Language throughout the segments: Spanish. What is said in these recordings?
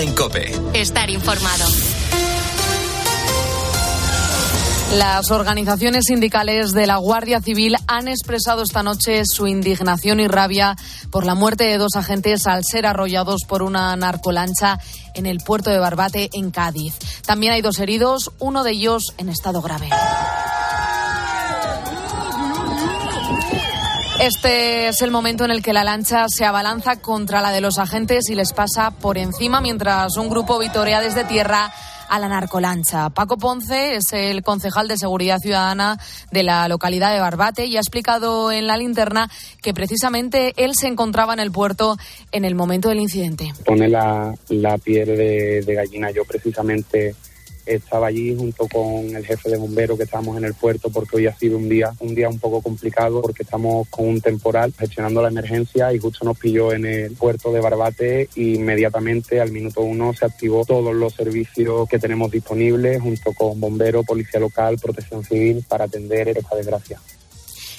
en Cope. Estar informado. Las organizaciones sindicales de la Guardia Civil han expresado esta noche su indignación y rabia por la muerte de dos agentes al ser arrollados por una narcolancha en el puerto de Barbate, en Cádiz. También hay dos heridos, uno de ellos en estado grave. Este es el momento en el que la lancha se abalanza contra la de los agentes y les pasa por encima mientras un grupo vitorea desde tierra a la narcolancha. Paco Ponce es el concejal de Seguridad Ciudadana de la localidad de Barbate y ha explicado en la linterna que precisamente él se encontraba en el puerto en el momento del incidente. Pone la, la piel de, de gallina. Yo precisamente estaba allí junto con el jefe de bomberos que estábamos en el puerto porque hoy ha sido un día un día un poco complicado porque estamos con un temporal gestionando la emergencia y justo nos pilló en el puerto de Barbate y inmediatamente al minuto uno se activó todos los servicios que tenemos disponibles junto con bomberos, policía local, protección civil para atender esta desgracia.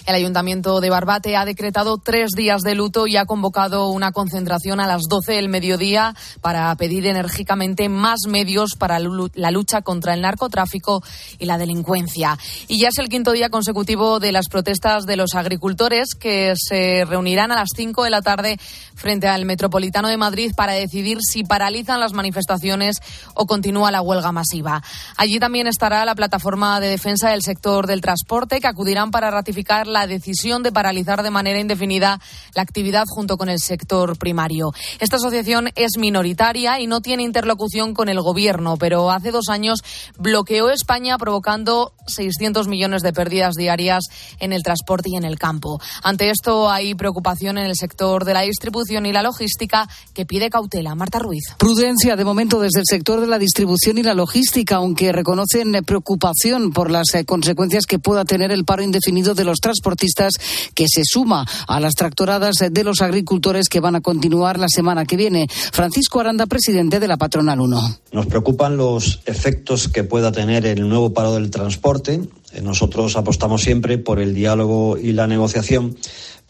El Ayuntamiento de Barbate ha decretado tres días de luto y ha convocado una concentración a las 12 del mediodía para pedir enérgicamente más medios para la lucha contra el narcotráfico y la delincuencia. Y ya es el quinto día consecutivo de las protestas de los agricultores que se reunirán a las 5 de la tarde frente al Metropolitano de Madrid para decidir si paralizan las manifestaciones o continúa la huelga masiva. Allí también estará la plataforma de defensa del sector del transporte que acudirán para ratificar la decisión de paralizar de manera indefinida la actividad junto con el sector primario. Esta asociación es minoritaria y no tiene interlocución con el gobierno, pero hace dos años bloqueó España provocando 600 millones de pérdidas diarias en el transporte y en el campo. Ante esto hay preocupación en el sector de la distribución y la logística que pide cautela. Marta Ruiz. Prudencia de momento desde el sector de la distribución y la logística, aunque reconocen preocupación por las eh, consecuencias que pueda tener el paro indefinido de los transportes transportistas que se suma a las tractoradas de los agricultores que van a continuar la semana que viene. Francisco Aranda, presidente de la Patronal 1. Nos preocupan los efectos que pueda tener el nuevo paro del transporte. Nosotros apostamos siempre por el diálogo y la negociación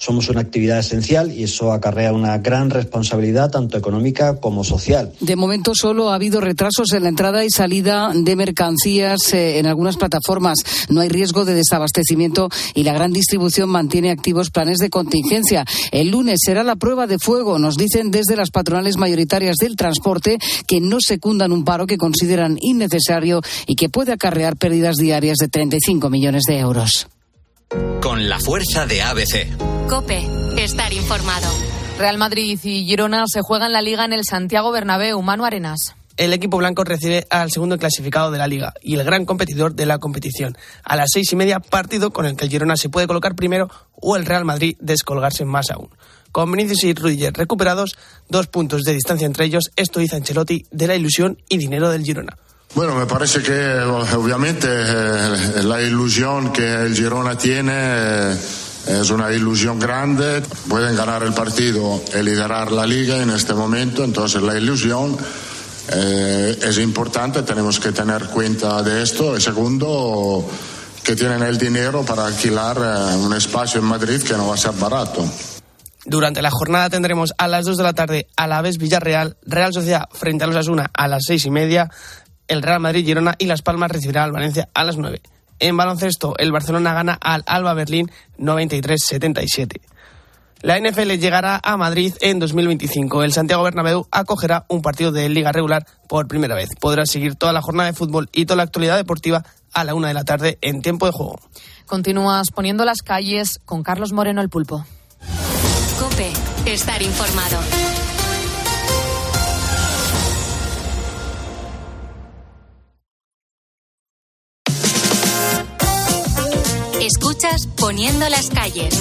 somos una actividad esencial y eso acarrea una gran responsabilidad tanto económica como social. De momento solo ha habido retrasos en la entrada y salida de mercancías eh, en algunas plataformas. No hay riesgo de desabastecimiento y la gran distribución mantiene activos planes de contingencia. El lunes será la prueba de fuego, nos dicen desde las patronales mayoritarias del transporte que no secundan un paro que consideran innecesario y que puede acarrear pérdidas diarias de 35 millones de euros. Con la fuerza de ABC. Cope, estar informado. Real Madrid y Girona se juegan la liga en el Santiago Bernabéu. Manu Arenas. El equipo blanco recibe al segundo clasificado de la liga y el gran competidor de la competición. A las seis y media, partido con el que el Girona se puede colocar primero o el Real Madrid descolgarse más aún. Con Vinicius y Rudiger recuperados, dos puntos de distancia entre ellos, esto dice Ancelotti de la ilusión y dinero del Girona. Bueno, me parece que obviamente eh, la ilusión que el Girona tiene eh, es una ilusión grande. Pueden ganar el partido y liderar la liga en este momento, entonces la ilusión eh, es importante, tenemos que tener cuenta de esto. Y segundo, que tienen el dinero para alquilar un espacio en Madrid que no va a ser barato. Durante la jornada tendremos a las 2 de la tarde a la vez Villarreal, Real Sociedad frente a los Asuna a las seis y media, el Real Madrid, Girona y Las Palmas recibirá al Valencia a las 9. En baloncesto, el Barcelona gana al Alba Berlín 93-77. La NFL llegará a Madrid en 2025. El Santiago Bernabéu acogerá un partido de liga regular por primera vez. Podrás seguir toda la jornada de fútbol y toda la actualidad deportiva a la una de la tarde en tiempo de juego. Continúas poniendo las calles con Carlos Moreno el Pulpo. Cope, estar informado. Escuchas Poniendo las calles.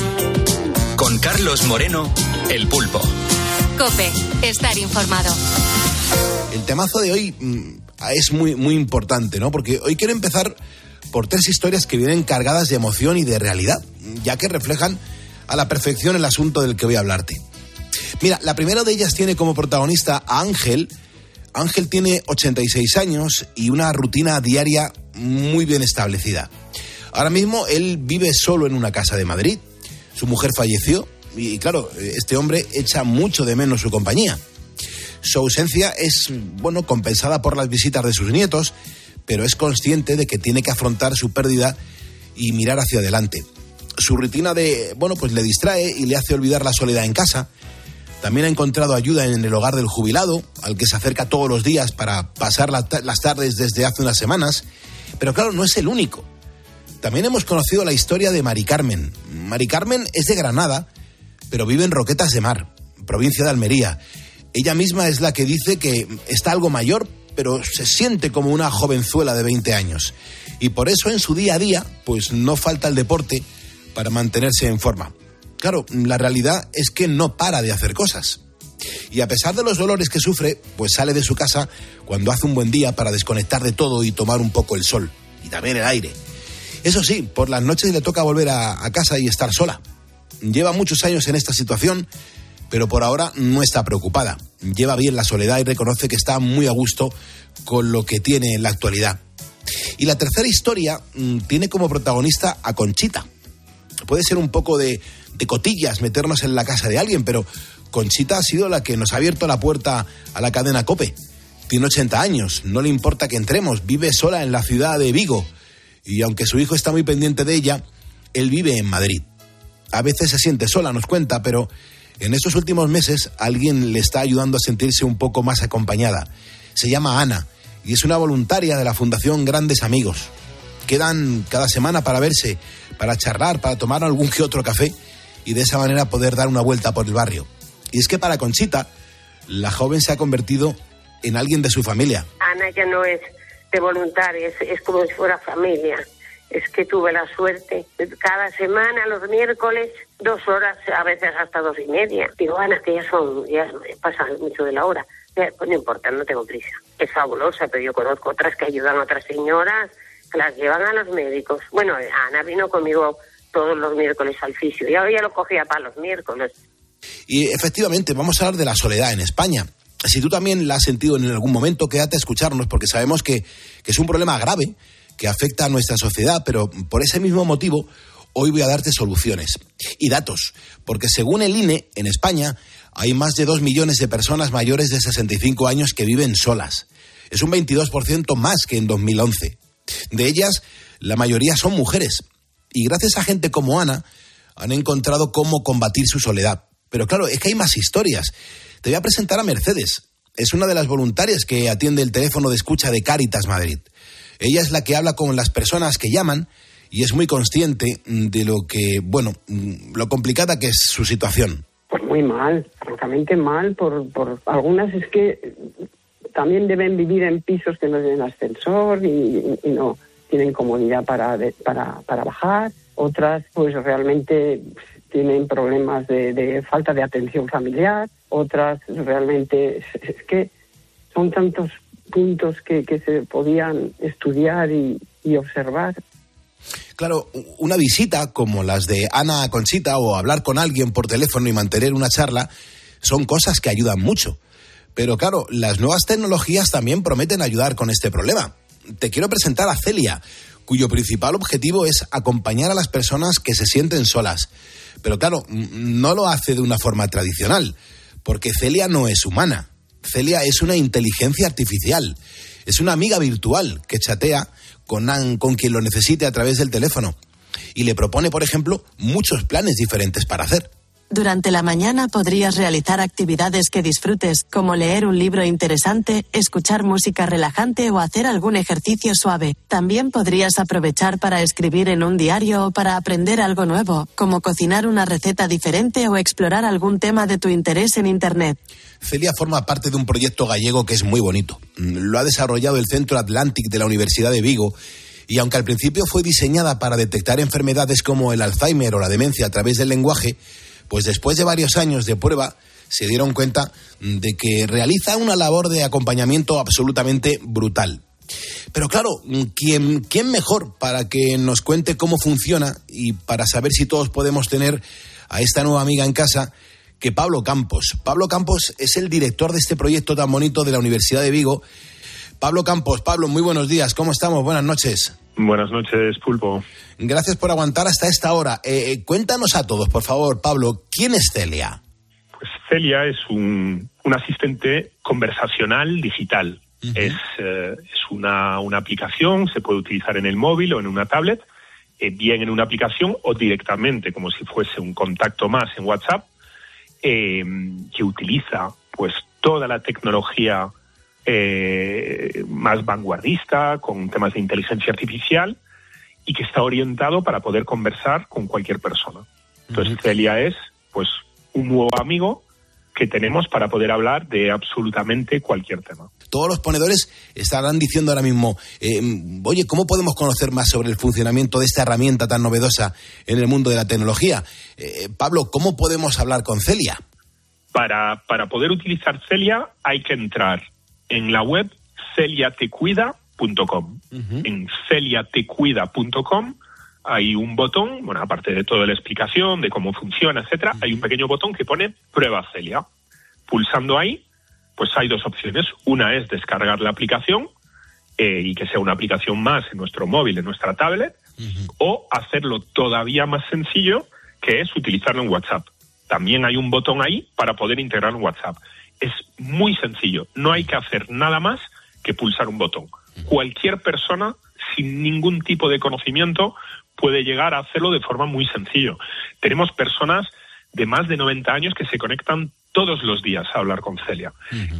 Con Carlos Moreno, el pulpo. Cope, estar informado. El temazo de hoy mm, es muy, muy importante, ¿no? Porque hoy quiero empezar por tres historias que vienen cargadas de emoción y de realidad, ya que reflejan a la perfección el asunto del que voy a hablarte. Mira, la primera de ellas tiene como protagonista a Ángel. Ángel tiene 86 años y una rutina diaria muy bien establecida. Ahora mismo él vive solo en una casa de Madrid. Su mujer falleció y, claro, este hombre echa mucho de menos su compañía. Su ausencia es, bueno, compensada por las visitas de sus nietos, pero es consciente de que tiene que afrontar su pérdida y mirar hacia adelante. Su rutina de, bueno, pues le distrae y le hace olvidar la soledad en casa. También ha encontrado ayuda en el hogar del jubilado, al que se acerca todos los días para pasar las tardes desde hace unas semanas. Pero claro, no es el único. También hemos conocido la historia de Mari Carmen. Mari Carmen es de Granada, pero vive en Roquetas de Mar, provincia de Almería. Ella misma es la que dice que está algo mayor, pero se siente como una jovenzuela de 20 años. Y por eso en su día a día, pues no falta el deporte para mantenerse en forma. Claro, la realidad es que no para de hacer cosas. Y a pesar de los dolores que sufre, pues sale de su casa cuando hace un buen día para desconectar de todo y tomar un poco el sol y también el aire. Eso sí, por las noches le toca volver a, casa y estar sola. Lleva muchos años en esta situación pero por ahora no está preocupada. Lleva bien la soledad y reconoce que está muy a gusto con lo que tiene en la actualidad. Y la tercera historia mm, tiene como protagonista a Conchita. Puede ser un poco de, de cotillas meternos en la casa de alguien, pero Conchita ha sido la que nos ha abierto la puerta a la cadena Cope. Tiene 80 años, no le importa que entremos, vive sola en la ciudad de Vigo. Y aunque su hijo está muy pendiente de ella, él vive en Madrid. A veces se siente sola, nos cuenta, pero en estos últimos meses alguien le está ayudando a sentirse un poco más acompañada. Se llama Ana y es una voluntaria de la Fundación Grandes Amigos. Quedan cada semana para verse, para charlar, para tomar algún que otro café y de esa manera poder dar una vuelta por el barrio. Y es que para Conchita, la joven se ha convertido en alguien de su familia. Ana ya no es de voluntaria, es, como si fuera familia es que tuve la suerte. Cada semana, los miércoles, dos horas, a veces hasta dos y media. Digo, Ana, que ya son, ya pasa mucho de la hora. Pues no importa, no tengo prisa. Es fabulosa, pero yo conozco otras que ayudan a otras señoras, las llevan a los médicos. Bueno, Ana vino conmigo todos los miércoles al fisio. Y ahora ya lo cogía para los miércoles. Y efectivamente, vamos a hablar de la soledad en España. Si tú también la has sentido en algún momento, quédate a escucharnos porque sabemos que, es un problema grave que afecta a nuestra sociedad, pero por ese mismo motivo hoy voy a darte soluciones y datos, porque según el INE, en España hay más de dos millones de personas mayores de 65 años que viven solas. Es un 22% más que en 2011. De ellas, la mayoría son mujeres. Y gracias a gente como Ana, han encontrado cómo combatir su soledad. Pero claro, es que hay más historias. Te voy a presentar a Mercedes. Es una de las voluntarias que atiende el teléfono de escucha de Cáritas Madrid. Ella es la que habla con las personas que llaman y es muy consciente de lo que, bueno, lo complicada que es su situación. Pues muy mal, francamente mal, por, por algunas es que también deben vivir en pisos que no tienen ascensor y, no tienen comodidad para, para, para bajar, otras pues realmente tienen problemas de, falta de atención familiar, otras realmente es que son tantos puntos que, se podían estudiar y, observar. Claro, una visita como las de Ana Conchita o hablar con alguien por teléfono y mantener una charla son cosas que ayudan mucho. Pero claro, las nuevas tecnologías también prometen ayudar con este problema. Te quiero presentar a Celia, cuyo principal objetivo es acompañar a las personas que se sienten solas. Pero claro, no lo hace de una forma tradicional, porque Celia no es humana. Celia es una inteligencia artificial, es una amiga virtual que chatea con, con quien lo necesite a través del teléfono y le propone, por ejemplo, muchos planes diferentes para hacer. Durante la mañana podrías realizar actividades que disfrutes, como leer un libro interesante, escuchar música relajante o hacer algún ejercicio suave. También podrías aprovechar para escribir en un diario o para aprender algo nuevo, como cocinar una receta diferente o explorar algún tema de tu interés en Internet. Celia forma parte de un proyecto gallego que es muy bonito. Lo ha desarrollado el Centro Atlantic de la Universidad de Vigo y aunque al principio fue diseñada para detectar enfermedades como el Alzheimer o la demencia a través del lenguaje, pues después de varios años de prueba se dieron cuenta de que realiza una labor de acompañamiento absolutamente brutal. Pero claro, ¿quién, ¿quién mejor para que nos cuente cómo funciona y para saber si todos podemos tener a esta nueva amiga en casa que Pablo Campos? Pablo Campos es el director de este proyecto tan bonito de la Universidad de Vigo. Pablo Campos, Pablo, muy buenos días, ¿cómo estamos? Buenas noches. Buenas noches, Pulpo. Gracias por aguantar hasta esta hora. Eh, eh, cuéntanos a todos, por favor, Pablo, ¿quién es Celia? Pues Celia es un, un asistente conversacional digital. Es, eh, es una, una aplicación, se puede utilizar en el móvil o en una tablet, eh, bien en una aplicación o directamente, como si fuese un contacto más en WhatsApp, que utiliza pues toda la tecnología eh, más vanguardista, con temas de inteligencia artificial, y que está orientado para poder conversar con cualquier persona. Entonces, Celia es pues un nuevo amigo que tenemos para poder hablar de absolutamente cualquier tema. Todos los ponedores estarán diciendo ahora mismo, eh, oye, ¿cómo podemos conocer más sobre el funcionamiento de esta herramienta tan novedosa en el mundo de la tecnología? Eh, Pablo, ¿cómo podemos hablar con Celia? Para, para poder utilizar Celia hay que entrar en la web celiatecuida.com. En celiatecuida.com hay un botón, bueno, aparte de toda la explicación de cómo funciona, etcétera, hay un pequeño botón que pone prueba Celia. Pulsando ahí, pues hay dos opciones. Una es descargar la aplicación eh, y que sea una aplicación más en nuestro móvil, en nuestra tablet, o hacerlo todavía más sencillo, que es utilizarlo en WhatsApp. También hay un botón ahí para poder integrar en WhatsApp. Es muy sencillo, no hay que hacer nada más que pulsar un botón. Cualquier persona sin ningún tipo de conocimiento puede llegar a hacerlo de forma muy sencillo. Tenemos personas de más de 90 años que se conectan todos los días a hablar con Celia.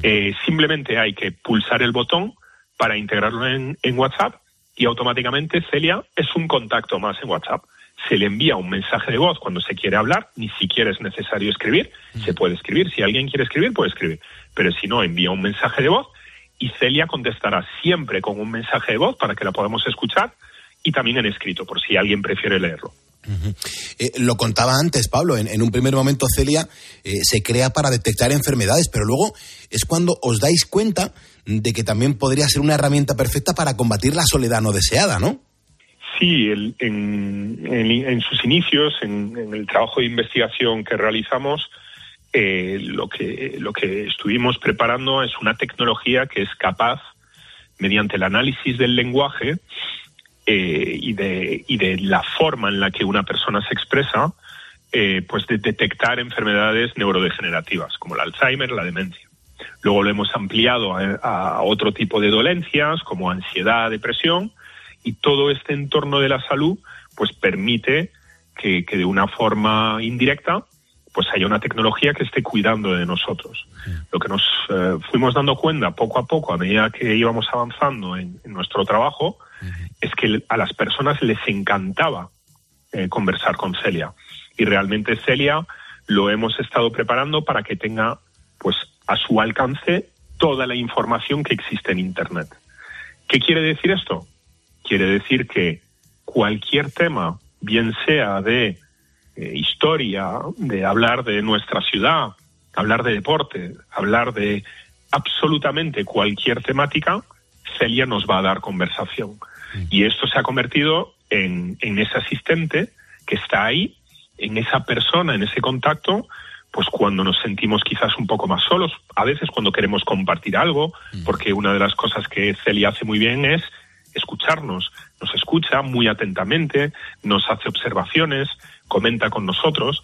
Eh, simplemente hay que pulsar el botón para integrarlo en, en WhatsApp y automáticamente Celia es un contacto más en WhatsApp. Se le envía un mensaje de voz cuando se quiere hablar, ni siquiera es necesario escribir, se puede escribir, si alguien quiere escribir puede escribir, pero si no envía un mensaje de voz y Celia contestará siempre con un mensaje de voz para que la podamos escuchar y también en escrito, por si alguien prefiere leerlo. Eh, lo contaba antes, Pablo, en, en un primer momento Celia eh, se crea para detectar enfermedades, pero luego es cuando os dais cuenta de que también podría ser una herramienta perfecta para combatir la soledad no deseada, ¿no? Sí, en, sus inicios, en, el trabajo de investigación que realizamos, eh, lo, que, lo que estuvimos preparando es una tecnología que es capaz, mediante el análisis del lenguaje eh, y, de, y de la forma en la que una persona se expresa, eh, pues de detectar enfermedades neurodegenerativas, como el Alzheimer, la demencia. Luego lo hemos ampliado a otro tipo de dolencias, como ansiedad, depresión, y todo este entorno de la salud pues permite que, que de una forma indirecta pues haya una tecnología que esté cuidando de nosotros. Lo que nos eh, fuimos dando cuenta poco a poco a medida que íbamos avanzando en, nuestro trabajo es que a las personas les encantaba eh, conversar con Celia y realmente Celia lo hemos estado preparando para que tenga pues a su alcance toda la información que existe en internet. ¿Qué quiere decir esto? Quiere decir que cualquier tema, bien sea de eh, historia, de hablar de nuestra ciudad, hablar de deporte, hablar de absolutamente cualquier temática, Celia nos va a dar conversación. Y esto se ha convertido en, en ese asistente que está ahí, en esa persona, en ese contacto, pues cuando nos sentimos quizás un poco más solos, a veces cuando queremos compartir algo, porque una de las cosas que Celia hace muy bien es escucharnos, nos escucha muy atentamente, nos hace observaciones, comenta con nosotros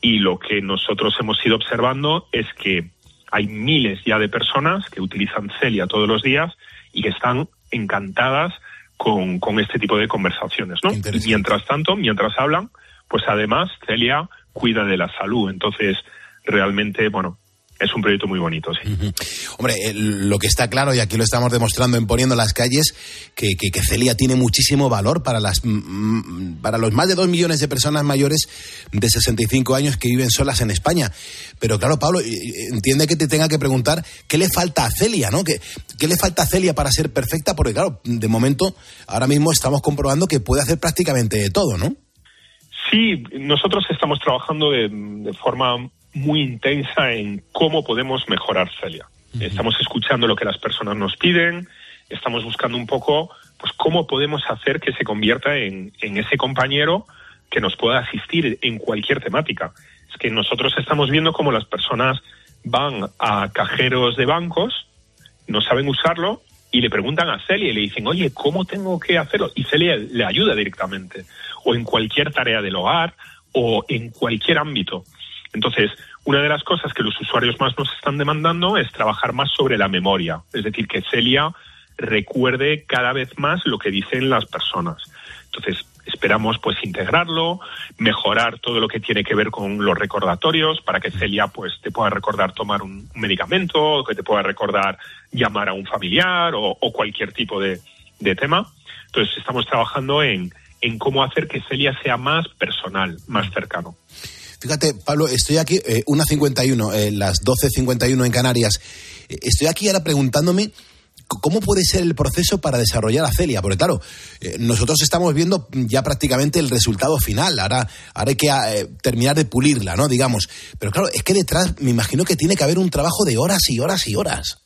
y lo que nosotros hemos ido observando es que hay miles ya de personas que utilizan Celia todos los días y que están encantadas con, con este tipo de conversaciones, ¿no? Y mientras tanto, mientras hablan, pues además Celia cuida de la salud. Entonces, realmente, bueno, es un proyecto muy bonito, sí. Hombre, eh, lo que está claro, y aquí lo estamos demostrando en Poniendo las Calles, que, que- que Celia tiene muchísimo valor para, las, mm, mm, para los más de dos millones de personas mayores de 65 años que viven solas en España. Pero claro, Pablo, entiende que te tenga que preguntar qué le falta a Celia, ¿no? ¿Qué, qué le falta a Celia para ser perfecta? Porque claro, de momento, ahora mismo estamos comprobando que puede hacer prácticamente de todo, ¿no? Sí, nosotros estamos trabajando de, de forma muy intensa en cómo podemos mejorar Celia. Estamos escuchando lo que las personas nos piden, estamos buscando un poco pues cómo podemos hacer que se convierta en, en ese compañero que nos pueda asistir en cualquier temática. Es que nosotros estamos viendo cómo las personas van a cajeros de bancos, no saben usarlo y le preguntan a Celia y le dicen, oye, ¿cómo tengo que hacerlo? Y Celia le ayuda directamente, o en cualquier tarea del hogar, o en cualquier ámbito. Entonces, Una de las cosas que los usuarios más nos están demandando es trabajar más sobre la memoria, es decir, que Celia recuerde cada vez más lo que dicen las personas. Entonces, esperamos pues integrarlo, mejorar todo lo que tiene que ver con los recordatorios para que Celia pues te pueda recordar tomar un, medicamento, o que te pueda recordar llamar a un familiar o, cualquier tipo de, tema. Entonces, estamos trabajando en, en cómo hacer que Celia sea más personal, más cercano. Fíjate, Pablo, estoy aquí, eh, 1.51, eh, las 12.51 en Canarias. Eh, estoy aquí ahora preguntándome cómo puede ser el proceso para desarrollar a Celia, porque claro, eh, nosotros estamos viendo ya prácticamente el resultado final, ahora, ahora hay que terminar de pulirla, ¿no? Digamos. Pero claro, es que detrás me imagino que tiene que haber un trabajo de horas y horas y horas.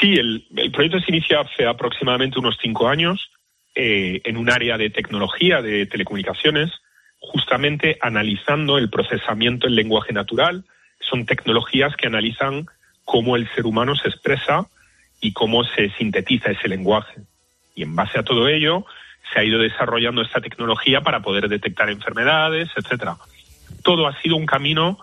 Sí, el, el proyecto se inicia hace aproximadamente unos cinco años en un área de tecnología, de telecomunicaciones, justamente analizando el procesamiento en lenguaje natural. Son tecnologías que analizan cómo el ser humano se expresa y cómo se sintetiza ese lenguaje. Y en base a todo ello, se ha ido desarrollando esta tecnología para poder detectar enfermedades, etcétera. Todo ha sido un camino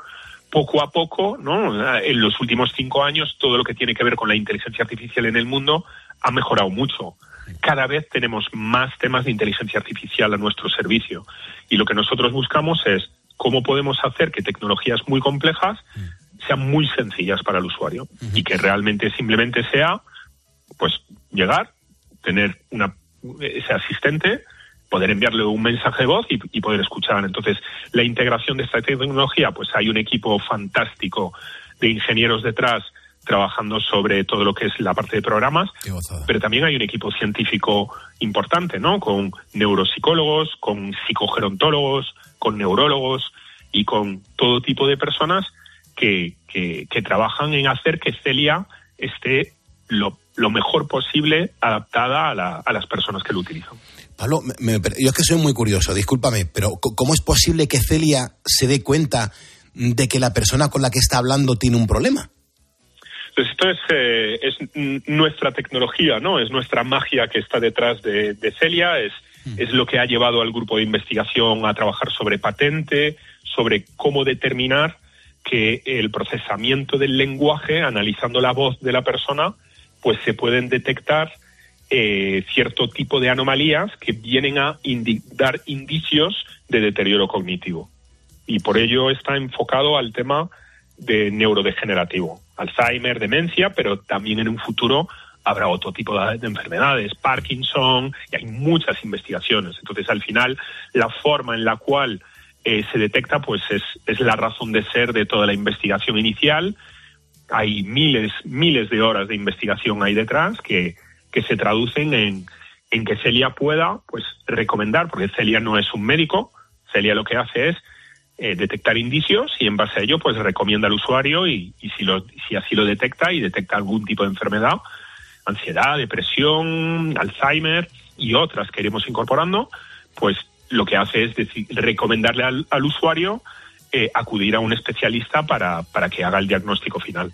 poco a poco, ¿no? En los últimos cinco años, todo lo que tiene que ver con la inteligencia artificial en el mundo ha mejorado mucho cada vez tenemos más temas de inteligencia artificial a nuestro servicio. Y lo que nosotros buscamos es cómo podemos hacer que tecnologías muy complejas sean muy sencillas para el usuario y que realmente simplemente sea pues llegar, tener una ese asistente, poder enviarle un mensaje de voz y, y, poder escuchar. Entonces, la integración de esta tecnología, pues hay un equipo fantástico de ingenieros detrás trabajando sobre todo lo que es la parte de programas, pero también hay un equipo científico importante, ¿no? Con neuropsicólogos, con psicogerontólogos, con neurólogos y con todo tipo de personas que, que, trabajan en hacer que Celia esté lo, lo mejor posible adaptada a, la, a, las personas que lo utilizan. Pablo, yo es que soy muy curioso, discúlpame, pero ¿cómo es posible que Celia se dé cuenta de que la persona con la que está hablando tiene un problema? Pues esto es, eh, es nuestra tecnología, ¿no? Es nuestra magia que está detrás de, Celia, es, mm. es lo que ha llevado al grupo de investigación a trabajar sobre patente, sobre cómo determinar que el procesamiento del lenguaje, analizando la voz de la persona, pues se pueden detectar eh, cierto tipo de anomalías que vienen a dar indicios de deterioro cognitivo. Y por ello está enfocado al tema de neurodegenerativo, Alzheimer, demencia, pero también en un futuro habrá otro tipo de, enfermedades, Parkinson, y hay muchas investigaciones. Entonces, al final, la forma en la cual eh, se detecta, pues es, es la razón de ser de toda la investigación inicial. Hay miles, miles de horas de investigación ahí detrás que, que se traducen en, en que Celia pueda, pues, recomendar, porque Celia no es un médico, Celia lo que hace es eh, detectar indicios y en base a ello pues recomienda al usuario y, si, lo, si así lo detecta y detecta algún tipo de enfermedad, ansiedad, depresión, Alzheimer y otras que iremos incorporando, pues lo que hace es decir, recomendarle al, usuario eh, acudir a un especialista para, para que haga el diagnóstico final.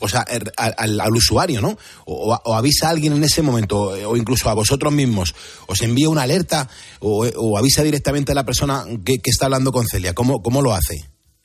O sea, er, al, usuario, ¿no? O, avisa a alguien en ese momento, o incluso a vosotros mismos, os envía una alerta o, avisa directamente a la persona que, está hablando con Celia. ¿Cómo, cómo lo hace?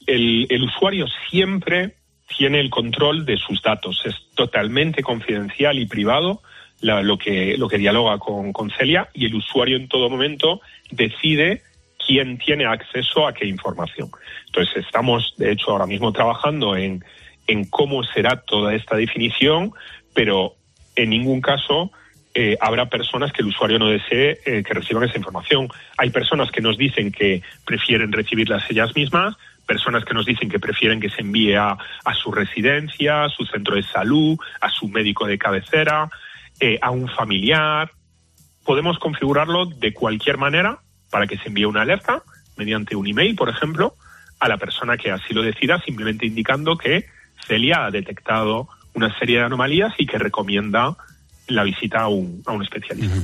El, usuario siempre tiene el control de sus datos. Es totalmente confidencial y privado lo, que, lo que dialoga con, con Celia y el usuario en todo momento decide quién tiene acceso a qué información. Entonces, estamos, de hecho, ahora mismo trabajando en en cómo será toda esta definición, pero en ningún caso eh, habrá personas que el usuario no desee eh, que reciban esa información. Hay personas que nos dicen que prefieren recibirlas ellas mismas, personas que nos dicen que prefieren que se envíe a, su residencia, a su centro de salud, a su médico de cabecera, eh, a un familiar. Podemos configurarlo de cualquier manera para que se envíe una alerta mediante un email, por ejemplo, a la persona que así lo decida, simplemente indicando que Celia ha detectado una serie de anomalías y que recomienda la visita a un, a un especialista.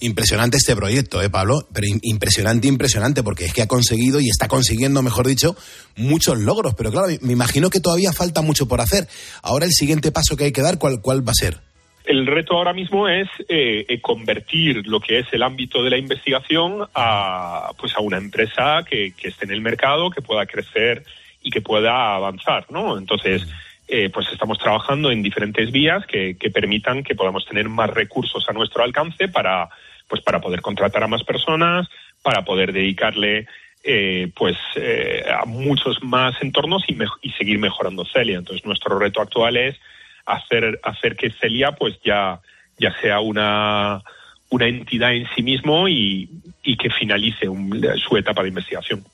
Impresionante este proyecto, ¿eh, Pablo? Pero impresionante, impresionante, porque es que ha conseguido y está consiguiendo, mejor dicho, muchos logros. Pero claro, me imagino que todavía falta mucho por hacer. Ahora el siguiente paso que hay que dar, ¿cuál, cuál va a ser? El reto ahora mismo es eh, eh, convertir lo que es el ámbito de la investigación a, pues a una empresa que, que esté en el mercado, que pueda crecer y que pueda avanzar, ¿no? Entonces, eh, pues estamos trabajando en diferentes vías que, permitan que podamos tener más recursos a nuestro alcance para, pues para poder contratar a más personas, para poder dedicarle eh, pues eh, a muchos más entornos y, me- y seguir mejorando Celia. Entonces nuestro reto actual es hacer hacer que Celia pues ya ya sea una una entidad en sí mismo y, y que finalice un- su etapa de investigación.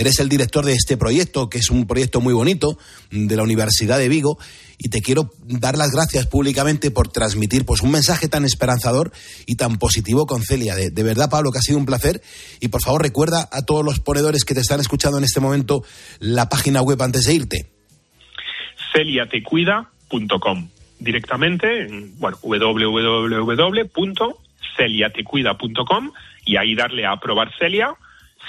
Eres el director de este proyecto, que es un proyecto muy bonito de la Universidad de Vigo, y te quiero dar las gracias públicamente por transmitir pues un mensaje tan esperanzador y tan positivo con Celia. De, de verdad, Pablo, que ha sido un placer. Y por favor, recuerda a todos los ponedores que te están escuchando en este momento la página web antes de irte. celiatecuida.com directamente en bueno, www.celiatecuida.com y ahí darle a probar Celia,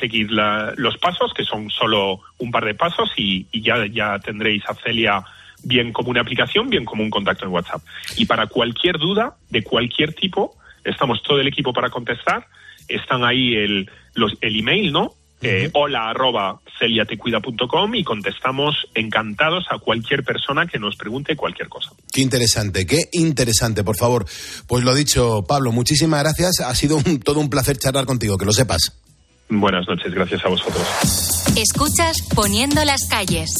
seguir la- los pasos, que son solo un par de pasos, y, y ya, ya tendréis a Celia bien como una aplicación, bien como un contacto en WhatsApp. Y para cualquier duda de cualquier tipo, estamos todo el equipo para contestar. Están ahí el, los, el email, ¿no? Eh, hola arroba celiatecuida.com y contestamos encantados a cualquier persona que nos pregunte cualquier cosa. Qué interesante, qué interesante, por favor. Pues lo dicho, Pablo, muchísimas gracias. Ha sido un- todo un placer charlar contigo, que lo sepas. Buenas noches, gracias a vosotros. Escuchas Poniendo las calles.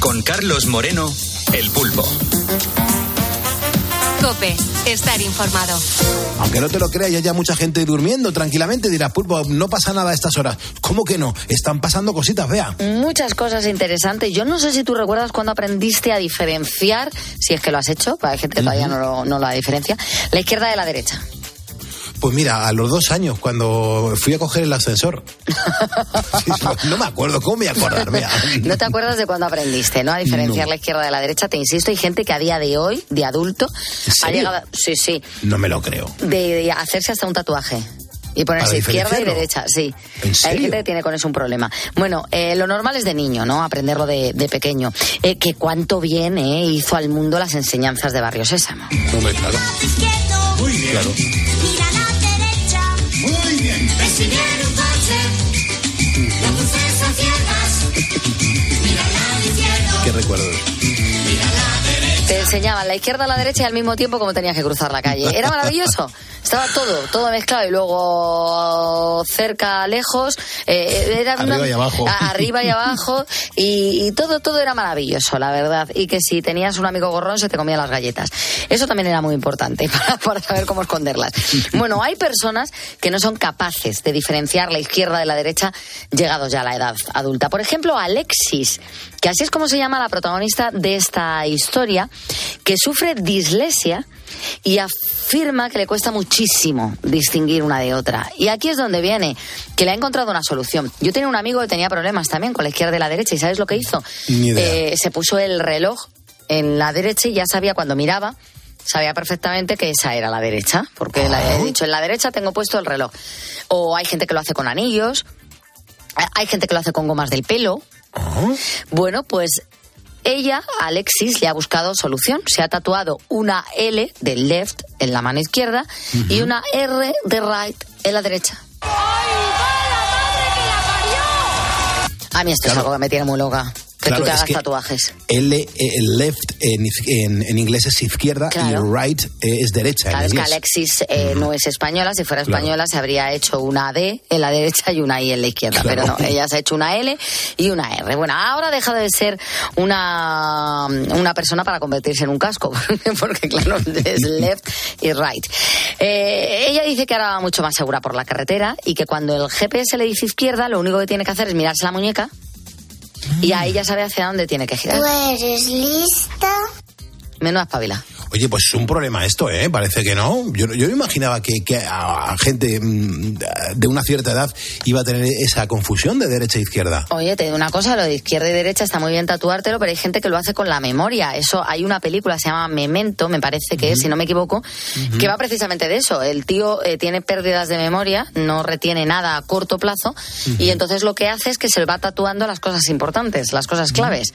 Con Carlos Moreno, el pulpo. Cope, estar informado. Aunque no te lo creas, ya hay mucha gente durmiendo tranquilamente. Dirás, pulpo, no pasa nada a estas horas. ¿Cómo que no? Están pasando cositas, vea. Muchas cosas interesantes. Yo no sé si tú recuerdas cuando aprendiste a diferenciar, si es que lo has hecho, para hay gente que todavía no lo, no la diferencia, la izquierda de la derecha. Pues mira, a los dos años, cuando fui a coger el ascensor. Sí, no, me acuerdo, ¿cómo me voy a acordar? Vea. No te acuerdas de cuando aprendiste, ¿no? A diferenciar No. la izquierda de la derecha. Te insisto, hay gente que a día de hoy, de adulto, ha llegado, a- sí, sí, No me lo creo. de, de hacerse hasta un tatuaje. Y ponerse ¿Para izquierda y derecha, sí. ¿En Hay gente que tiene con eso un problema. Bueno, eh, lo normal es de niño, ¿no? Aprenderlo de, de pequeño. Eh, que cuánto bien eh, hizo al mundo las enseñanzas de Barrio Sésamo. Hombre, claro. Muy bien. Claro. Muy bien. Ves si viene un coche. Las luces ciegas. Mira al lado izquierdo. Qué recuerdos. Mira a la derecha. Te enseñaban la izquierda a la derecha y al mismo tiempo cómo tenías que cruzar la calle. Era maravilloso. Estaba todo, todo mezclado y luego cerca, lejos, eh, era una- Arriba y abajo. arriba y abajo y, y todo, todo era maravilloso, la verdad. Y que si tenías un amigo gorrón se te comía las galletas. Eso también era muy importante para, para saber cómo esconderlas. Bueno, hay personas que no son capaces de diferenciar la izquierda de la derecha llegados ya a la edad adulta. Por ejemplo, Alexis, que así es como se llama la protagonista de esta historia, que sufre dislexia y afirma que le cuesta muchísimo distinguir una de otra. Y aquí es donde viene, que le ha encontrado una solución. Yo tenía un amigo que tenía problemas también con la izquierda y la derecha, ¿y sabes lo que hizo? Ni idea. Eh, se puso el reloj en la derecha y ya sabía cuando miraba. Sabía perfectamente que esa era la derecha, porque le Ah. he dicho, en la derecha tengo puesto el reloj. O hay gente que lo hace con anillos, hay gente que lo hace con gomas del pelo. Ah. Bueno, pues ella, Alexis, le ha buscado solución. Se ha tatuado una L de left en la mano izquierda y una R de right en la derecha. A mí esto es algo que me tiene muy loca. Que Claro, tú te es hagas que- tatuajes. L, eh, el left en, en- en inglés es izquierda Claro. y right eh, es derecha. Claro, en es que. Alexis eh, no es española. Si fuera española se habría hecho una D en la derecha y una I en la izquierda. Pero no, ella se ha hecho una L y una R. Bueno, ahora deja de ser una, una persona para convertirse en un casco. Porque claro, es left y right. Eh, ella dice que ahora va mucho más segura por la carretera y que cuando el GPS le dice izquierda, lo único que tiene que hacer es mirarse la muñeca y ahí ya sabe hacia dónde tiene que girar. ¿Tú eres lista? Menos espabila. Oye, pues es un problema esto, ¿eh? Parece que no. Yo, yo me imaginaba que, que a, a gente mm, de una cierta edad iba a tener esa confusión de derecha e izquierda. Oye, te digo una cosa, lo de izquierda y derecha está muy bien tatuártelo, pero hay gente que lo hace con la memoria. Eso, hay una película, se llama Memento, me parece que es, si no me equivoco, que va precisamente de eso. El tío eh, tiene pérdidas de memoria, no retiene nada a corto plazo, y entonces lo que hace es que se va tatuando las cosas importantes, las cosas claves.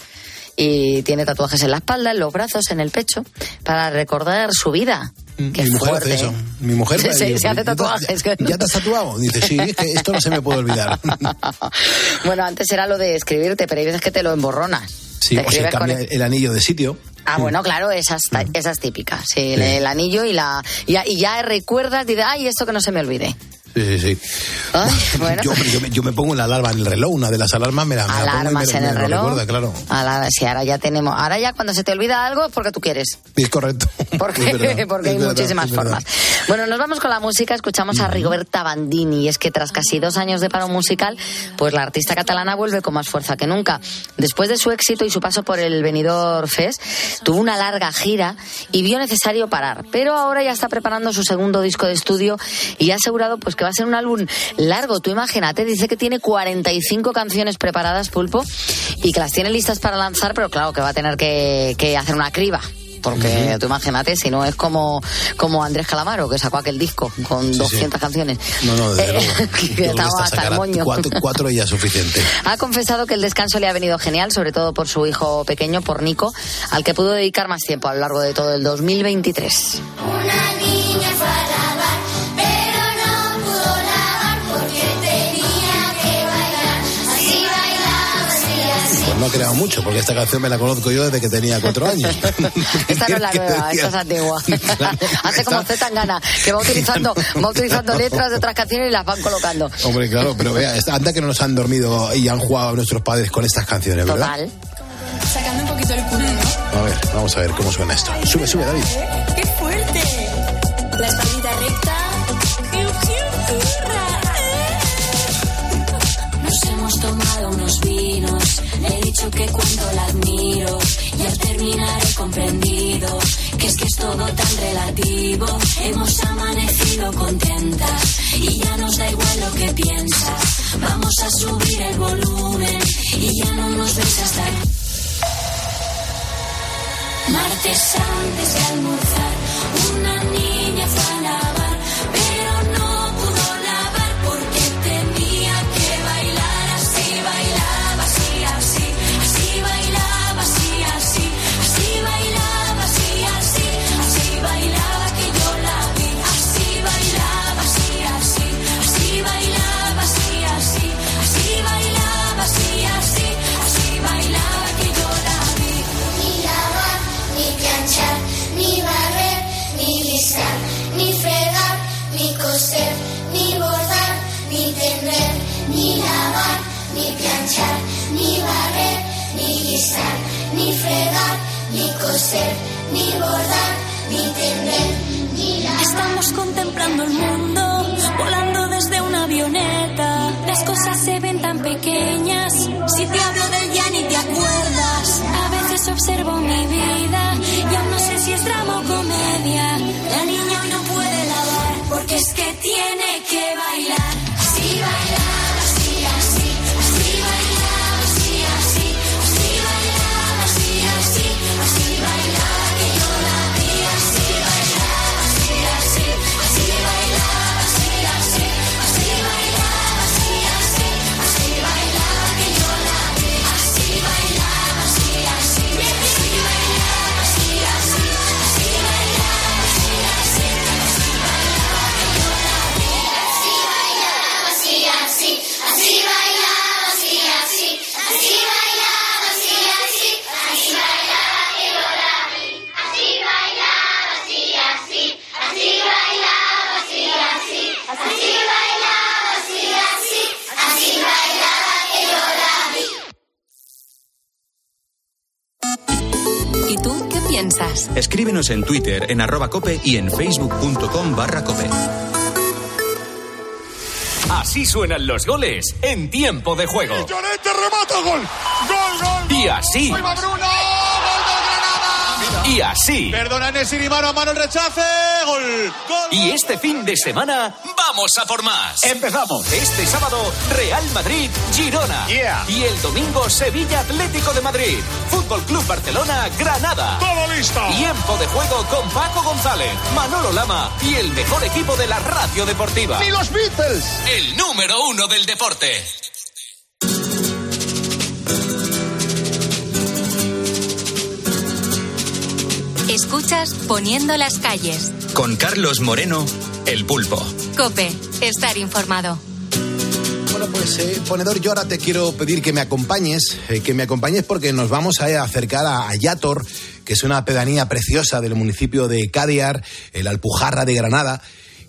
Y tiene tatuajes en la espalda, en los brazos, en el pecho, para recordar su vida. Qué Mi mujer fuerte. hace eso. Mi mujer dice, se hace "¿Ya tatuajes". ¿Ya te has tatuado? Dice, sí, es que esto no se me puede olvidar. Bueno, antes era lo de escribirte, pero hay veces que te lo emborronas. Sí, Te o se cambia el- el anillo de sitio. Ah, bueno, claro, esas, esas típicas. Sí, el, el anillo y la y ya, y ya recuerdas, dices, ay, esto que no se me olvide. Sí, sí, sí. Ay, bueno. Yo, yo me, yo me pongo la alarma en el reloj, una de las alarmas me la, me la pongo y Alarmas me, en me el lo reloj. recuerda, claro. Ahora, sí, ahora ya tenemos. Ahora ya cuando se te olvida algo es porque tú quieres. Es correcto. Porque, Es verdad, porque es hay verdad, muchísimas formas. Bueno, nos vamos con la música. Escuchamos a Rigoberta Bandini. Y es que tras casi dos años de paro musical, pues la artista catalana vuelve con más fuerza que nunca. Después de su éxito y su paso por el Benidorm Fest, tuvo una larga gira y vio necesario parar. Pero ahora ya está preparando su segundo disco de estudio y ha asegurado pues que va a ser un álbum largo. Tú imagínate, dice que tiene 45 canciones preparadas, Pulpo, y que las tiene listas para lanzar, pero claro que va a tener que, que hacer una criba. Porque tú imagínate, si no es como, como Andrés Calamaro, que sacó aquel disco con 200 canciones. No, no, desde Eh, luego. que estaba hasta el moño. Cuatro, cuatro ya es suficiente. Ha confesado que el descanso le ha venido genial, sobre todo por su hijo pequeño, por Nico, al que pudo dedicar más tiempo a lo largo de todo el 2023. Una niña fue no ha creado mucho, porque esta canción me la conozco yo desde que tenía cuatro años. Esta no es la nueva, esta es antigua. Hace como Z Tangana, que va utilizando, va utilizando letras de otras canciones y las van colocando. Hombre, claro, pero vea, anda que no nos han dormido y han jugado nuestros padres con estas canciones, ¿verdad? Total. Sacando un poquito el culo, ¿no? A ver, vamos a ver cómo suena esto. Sube, sube, David. ¡Qué fuerte! Le he dicho que cuando la admiro y al terminar he comprendido que es que es todo tan relativo. Hemos amanecido contentas y ya nos da igual lo que piensas. Vamos a subir el volumen y ya no nos ves hasta. Martes antes de almorzar, una niña fue ni coser, ni bordar, ni tender, ni lavar. Estamos contemplando el mundo, volando desde una avioneta. Las cosas se ven tan pequeñas, si te hablo del ya ni te acuerdas. A veces observo mi vida y aún no sé si es drama o comedia. La niña hoy no puede lavar porque es que tiene En Twitter en arroba cope y en facebook.com barra cope. Así suenan los goles en tiempo de juego. Llorente remata gol. Gol, gol. Y así, Bruno, gol del Granada. y así. Perdona Nesiri, mano a mano el rechace. Gol. Gol. Y este fin de semana vamos a por más. Empezamos. Este sábado, Real Madrid, Girona. Y el domingo, Sevilla Atlético de Madrid. Fútbol Club Barcelona, Granada. Todo listo. Tiempo de juego con Paco González, Manolo Lama y el mejor equipo de la radio deportiva. Ni los Beatles. El número uno del deporte. Escuchas Poniendo las calles. Con Carlos Moreno, El Pulpo. Cope, estar informado. Bueno, pues eh, ponedor, yo ahora te quiero pedir que me acompañes, eh, que me acompañes porque nos vamos a acercar a, a Yator, que es una pedanía preciosa del municipio de Cádiar, el Alpujarra de Granada.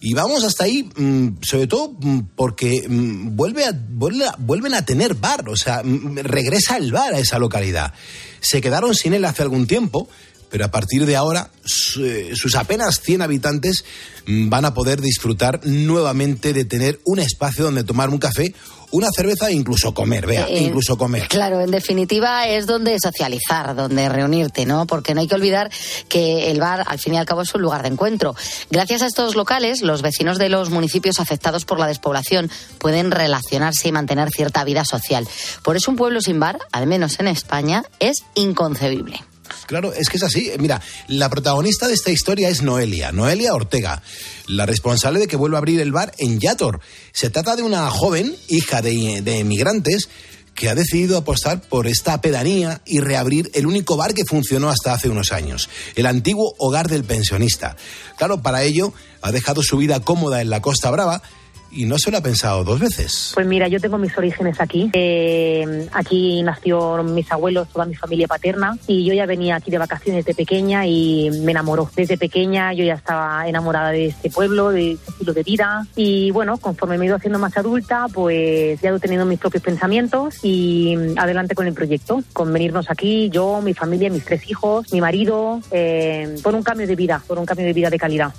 Y vamos hasta ahí, mm, sobre todo mm, porque mm, vuelve a, vuelve a- vuelven a tener bar, o sea, regresa el bar a esa localidad. Se quedaron sin él hace algún tiempo, pero a partir de ahora eh, sus apenas 100 habitantes mm, van a poder disfrutar nuevamente de tener un espacio donde tomar un café, una cerveza e incluso comer, vea, Eh, incluso comer. Claro, en definitiva es donde socializar, donde reunirte, ¿no? Porque no hay que olvidar que el bar, al fin y al cabo, es un lugar de encuentro. Gracias a estos locales, los vecinos de los municipios afectados por la despoblación pueden relacionarse y mantener cierta vida social. Por eso un pueblo sin bar, al menos en España, es inconcebible. Claro, es que es así. Mira, la protagonista de esta historia es Noelia, Noelia Ortega, la responsable de que vuelva a abrir el bar en Yator. Se trata de una joven, hija de, de emigrantes, que ha decidido apostar por esta pedanía y reabrir el único bar que funcionó hasta hace unos años, el antiguo hogar del pensionista. Claro, para ello ha dejado su vida cómoda en la Costa Brava y no se lo ha pensado dos veces. Pues mira, yo tengo mis orígenes aquí. Eh, aquí nacieron mis abuelos, toda mi familia paterna, y yo ya venía aquí de vacaciones de pequeña y me enamoró. Desde pequeña yo ya estaba enamorada de este pueblo, de este estilo de vida. Y bueno, conforme me he ido haciendo más adulta, pues ya he ido teniendo mis propios pensamientos y adelante con el proyecto, con venirnos aquí, yo, mi familia, mis tres hijos, mi marido, eh, por un cambio de vida, por un cambio de vida de calidad.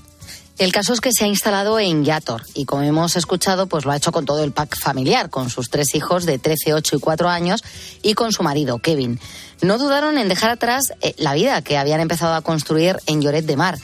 El caso es que se ha instalado en Yator y como hemos escuchado, pues lo ha hecho con todo el pack familiar, con sus tres hijos de 13, 8 y 4 años y con su marido, Kevin. No dudaron en dejar atrás eh, la vida que habían empezado a construir en Lloret de Mar.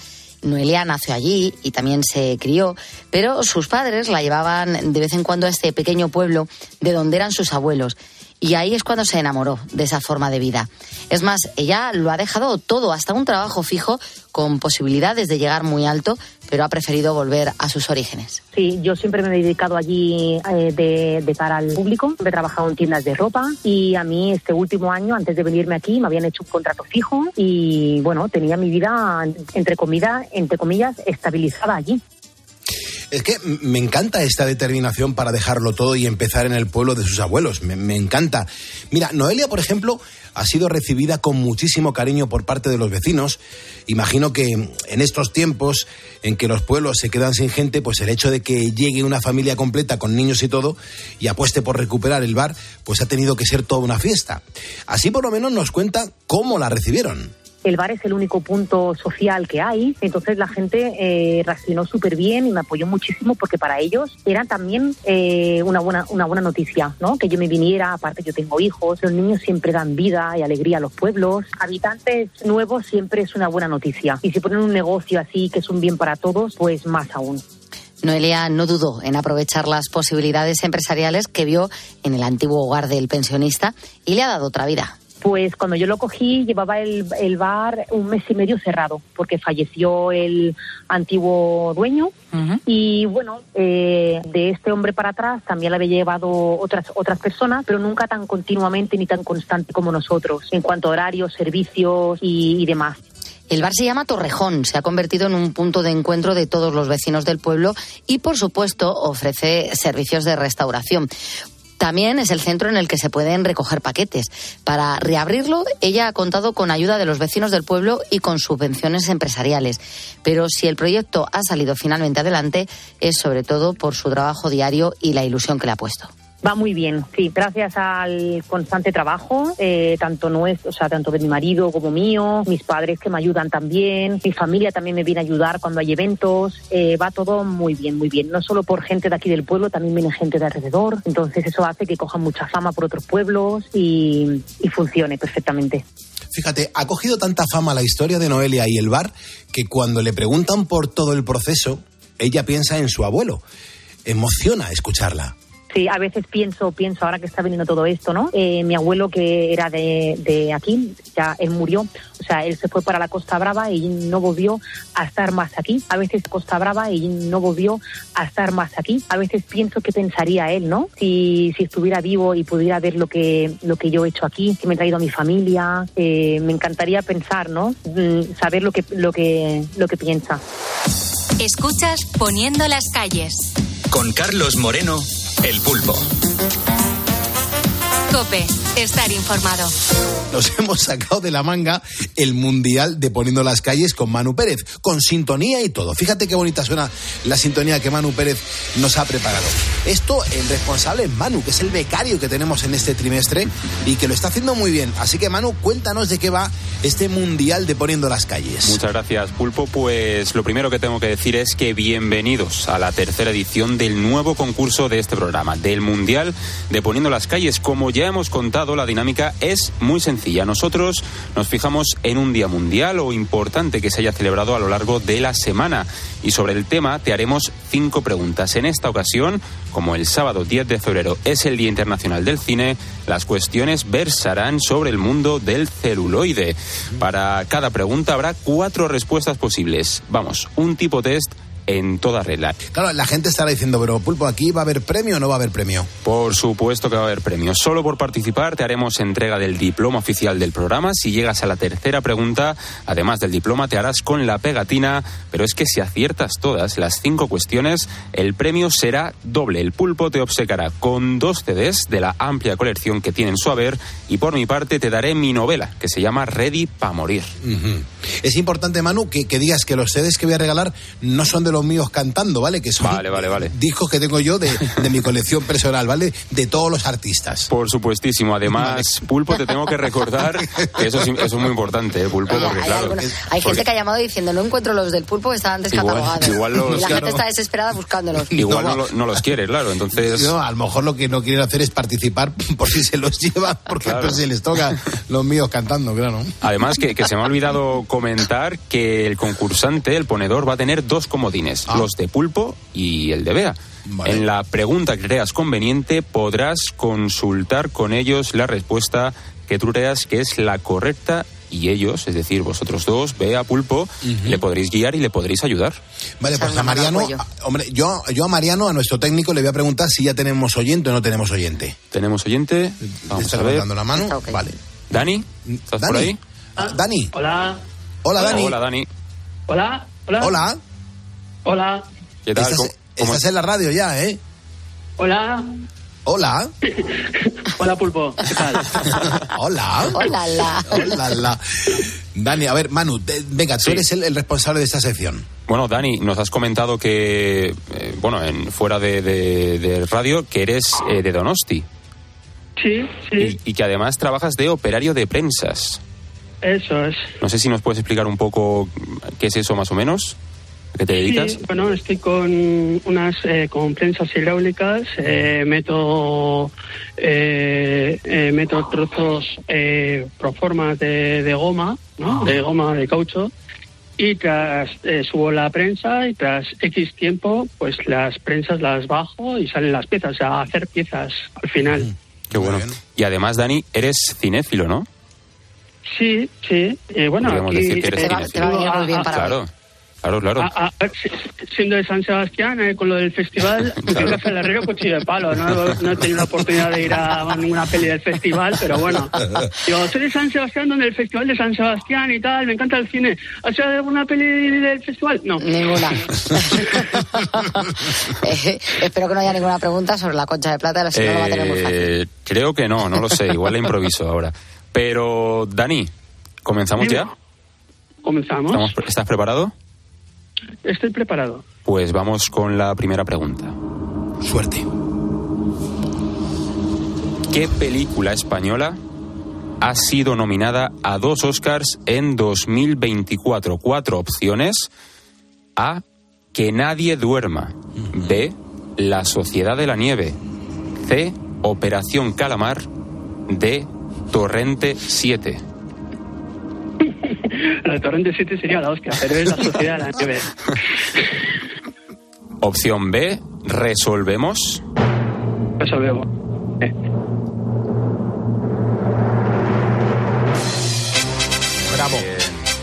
Noelia nació allí y también se crió, pero sus padres la llevaban de vez en cuando a este pequeño pueblo de donde eran sus abuelos. Y ahí es cuando se enamoró de esa forma de vida. Es más, ella lo ha dejado todo, hasta un trabajo fijo, con posibilidades de llegar muy alto, pero ha preferido volver a sus orígenes. Sí, yo siempre me he dedicado allí eh, de, de cara al público. He trabajado en tiendas de ropa y a mí este último año, antes de venirme aquí, me habían hecho un contrato fijo y bueno, tenía mi vida, entre, comida, entre comillas, estabilizada allí. Es que me encanta esta determinación para dejarlo todo y empezar en el pueblo de sus abuelos. Me, me encanta. Mira, Noelia, por ejemplo, ha sido recibida con muchísimo cariño por parte de los vecinos. Imagino que en estos tiempos en que los pueblos se quedan sin gente, pues el hecho de que llegue una familia completa con niños y todo y apueste por recuperar el bar, pues ha tenido que ser toda una fiesta. Así por lo menos nos cuenta cómo la recibieron. El bar es el único punto social que hay, entonces la gente eh, reaccionó súper bien y me apoyó muchísimo porque para ellos era también eh, una, buena, una buena noticia, ¿no? Que yo me viniera, aparte yo tengo hijos, los niños siempre dan vida y alegría a los pueblos, habitantes nuevos siempre es una buena noticia y si ponen un negocio así que es un bien para todos, pues más aún. Noelia no dudó en aprovechar las posibilidades empresariales que vio en el antiguo hogar del pensionista y le ha dado otra vida. Pues cuando yo lo cogí llevaba el, el bar un mes y medio cerrado porque falleció el antiguo dueño y bueno, eh, de este hombre para atrás también le había llevado otras, otras personas, pero nunca tan continuamente ni tan constante como nosotros en cuanto a horarios, servicios y, y demás. El bar se llama Torrejón, se ha convertido en un punto de encuentro de todos los vecinos del pueblo y, por supuesto, ofrece servicios de restauración. También es el centro en el que se pueden recoger paquetes. Para reabrirlo, ella ha contado con ayuda de los vecinos del pueblo y con subvenciones empresariales. Pero si el proyecto ha salido finalmente adelante, es sobre todo por su trabajo diario y la ilusión que le ha puesto. Va muy bien, sí, gracias al constante trabajo, eh, tanto nuestro, o sea, tanto de mi marido como mío, mis padres que me ayudan también, mi familia también me viene a ayudar cuando hay eventos, eh, va todo muy bien, muy bien. No solo por gente de aquí del pueblo, también viene gente de alrededor, entonces eso hace que coja mucha fama por otros pueblos y, y funcione perfectamente. Fíjate, ha cogido tanta fama la historia de Noelia y el bar que cuando le preguntan por todo el proceso, ella piensa en su abuelo. Emociona escucharla. Sí, a veces pienso, pienso ahora que está viniendo todo esto, ¿no? Eh, mi abuelo que era de, de aquí, ya él murió, o sea, él se fue para la Costa Brava y no volvió a estar más aquí. A veces Costa Brava y no volvió a estar más aquí. A veces pienso qué pensaría él, ¿no? Si, si estuviera vivo y pudiera ver lo que, lo que yo he hecho aquí, que me he traído a mi familia. Eh, me encantaría pensar, ¿no? Mm, Saber lo que, lo que, lo que piensa. Escuchas Poniendo las calles. Con Carlos Moreno, el pulpo. Cope, estar informado. Nos hemos sacado de la manga el mundial de Poniendo las calles con Manu Pérez, con sintonía y todo. Fíjate qué bonita suena la sintonía que Manu Pérez nos ha preparado. Esto, el responsable es Manu, que es el becario que tenemos en este trimestre y que lo está haciendo muy bien. Así que Manu, cuéntanos de qué va este mundial de Poniendo las calles. Muchas gracias, Pulpo. Pues lo primero que tengo que decir es que bienvenidos a la tercera edición del nuevo concurso de este programa, del Mundial de Poniendo las Calles. Como ya hemos contado, la dinámica es muy sencilla. Nosotros nos fijamos en un día mundial o importante que se haya celebrado a lo largo de la semana. Y sobre el tema te haremos cinco preguntas. En esta ocasión, como el sábado 10 de febrero es el Día Internacional del Cine, las cuestiones versarán sobre el mundo del celuloide. Para cada pregunta habrá cuatro respuestas posibles. Vamos, un tipo test en toda regla. Claro, la gente estará diciendo, pero Pulpo, ¿aquí va a haber premio o no va a haber premio? Por supuesto que va a haber premios. Solo por participar te haremos entrega del diploma oficial del programa. Si llegas a la tercera pregunta, además del diploma, te harás con la pegatina. Pero es que si aciertas todas las cinco cuestiones, el premio será doble. El pulpo te obsecará con dos CDs de la amplia colección que tiene en su haber. Y por mi parte te daré mi novela, que se llama Ready pa' morir. Ujú. Es importante, Manu, que, que digas que los CDs que voy a regalar no son de los míos cantando, ¿vale? Que son Vale, vale, vale. discos que tengo yo de, de mi colección personal, ¿vale? De todos los artistas. Por supuestísimo. Además, Pulpo, te tengo que recordar que eso es, eso es muy importante, ¿eh, Pulpo, porque Hay, claro. algunos- hay gente que ha llamado diciendo no encuentro los del pulpo que estaban descatalogados. igual los- y la claro. gente está desesperada buscándolos. Igual no, lo- no los quiere, claro. Entonces. No, a lo mejor lo que no quieren hacer es participar por si se los lleva, porque Claro. pues se les toca los míos cantando, claro. Además, que, que se me ha olvidado comentar que el concursante, el ponedor, va a tener dos comodines, Ah. los de pulpo y el de Bea. En la pregunta que creas conveniente podrás consultar con ellos la respuesta que tú creas que es la correcta y ellos, es decir, vosotros dos, Bea, Pulpo, le podréis guiar y le podréis ayudar. Vale, pues a Mariano, a- hombre, yo, yo a Mariano, a nuestro técnico, le voy a preguntar si ya tenemos oyente o no tenemos oyente. ¿Tenemos oyente? Vamos ¿Está a ver. levantando la mano? Vale. Dani, ¿estás por Dani. ahí? Ah, Dani. Hola. Hola, Dani. Hola, Dani. Hola. Hola. Hola. Hola. ¿Qué tal? Estás, ¿Cómo- cómo estás en la radio ya, ¿eh? Hola. Hola. Hola, Pulpo. ¿Qué tal? Hola. Hola, la. Hola, la. Dani, a ver, Manu, te- venga, tú Sí. eres el, el responsable de esta sección. Bueno, Dani, nos has comentado que, eh, bueno, en, fuera de, de- de radio, que eres eh, de Donosti Sí, sí, y, y que además trabajas de operario de prensas. eso es. No sé si nos puedes explicar un poco qué es eso más o menos, a qué te dedicas. Sí, bueno, estoy con unas eh, con prensas hidráulicas, eh, meto eh, eh, meto trozos eh, pro formas de, de goma, ¿no? De goma de caucho y tras eh, subo la prensa y tras X tiempo, pues las prensas las bajo y salen las piezas, o sea, hacer piezas al final. Qué bueno. Y además, Dani, eres cinéfilo, ¿no? Sí, sí. eh, bueno, aquí, decir que eres eh, cinéfilo. te va a venir muy bien para Claro, claro, claro. A- a- si- siendo de San Sebastián, eh, con lo del festival, Claro. Café del Herrero, cuchillo de palo. No, no he tenido la oportunidad de ir a ninguna peli del festival, pero bueno. Digo, soy de San Sebastián, donde el festival de San Sebastián y tal, me encanta el cine. ¿Has sido alguna peli del festival? No. Ninguna. Eh, espero que no haya ninguna pregunta sobre la concha de plata, si no lo va a tener muy fácil. Eh, creo que no, no lo sé, igual la improviso ahora. Pero, Dani, ¿comenzamos ya? Comenzamos. ¿Estamos- ¿Estás preparado? Estoy preparado. Pues vamos con la primera pregunta. Suerte. ¿Qué película española ha sido nominada a dos Oscars en 2024? Cuatro opciones. A. Que nadie duerma. B. La Sociedad de la Nieve. C. Operación Calamar. D. Torrente 7. La de Torrente 7 sería la hostia, pero es la sociedad de la nieve. Opción B. Resolvemos. Eso veo. Eh, Bravo.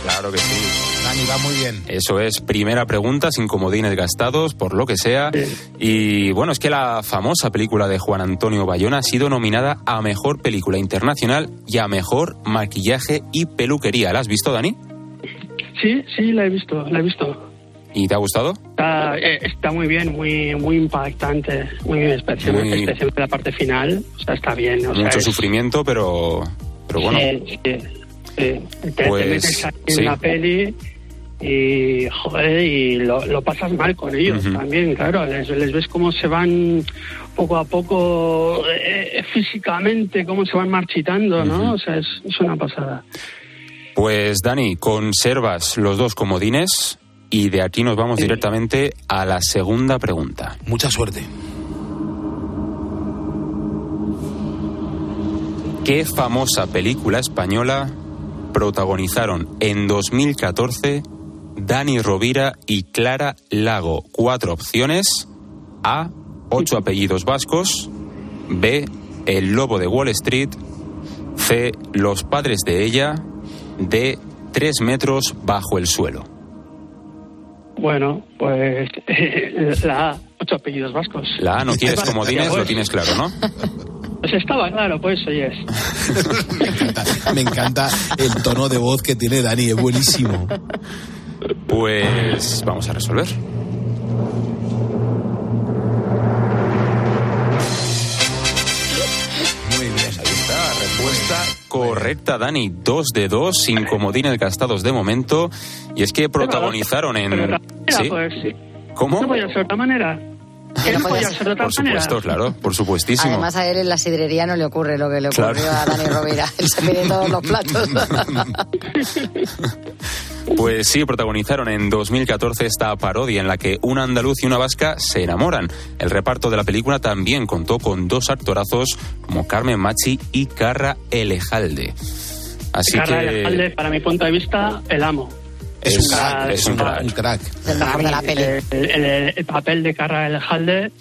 Claro que sí. Dani, va muy bien. Eso es, primera pregunta, sin comodines gastados, por lo que sea. Y bueno, es que la famosa película de Juan Antonio Bayona ha sido nominada a Mejor Película Internacional y a Mejor Maquillaje y Peluquería. ¿La has visto, Dani? Sí, sí, la he visto, la he visto. ¿Y te ha gustado? Está, eh, está muy bien, muy muy impactante, muy especialmente, Muy- especialmente la parte final. O sea, está bien. O sea, Mucho es- sufrimiento, pero, pero bueno. Sí, sí, sí. Te, te Pues, metes aquí sí. en la peli y, joder, y lo, lo pasas mal con ellos también, claro. Les, les ves cómo se van poco a poco eh, físicamente, cómo se van marchitando, ¿no? O sea, es, es una pasada. Pues Dani, conservas los dos comodines y de aquí nos vamos directamente a la segunda pregunta. Mucha suerte. ¿Qué famosa película española protagonizaron en 2014 Dani Rovira y Clara Lago? Cuatro opciones. A. Ocho apellidos vascos. B. El lobo de Wall Street. C. Los padres de ella. D. Tres metros bajo el suelo. Bueno, pues la A, ocho apellidos vascos. La A no quieres comodines, lo tienes claro, ¿no? Pues estaba claro, pues oyes. Me encanta el tono de voz que tiene Dani, es buenísimo. Pues vamos a resolver. Muy bien. Ahí está, respuesta correcta, Dani. Dos de dos, sin comodines gastados de momento. Y es que protagonizaron en... Pues sí. ¿Cómo? No podía ser de otra manera. Que no podía ser de otra Por manera. supuesto, claro, por supuestísimo. Además, a él en la sidrería no le ocurre lo que le Claro. ocurrió a Dani Rovira. Él se pide todos los platos. Pues sí, protagonizaron en 2014 esta parodia en la que un andaluz y una vasca se enamoran. El reparto de la película también contó con dos actorazos como Carmen Machi y Carra Elejalde. Así Carla que Elejalde, para mi punto de vista, el amo. Es, un crack, es un un crack. Un crack. El mejor de la El, peli. el- el papel de Carra Elejalde,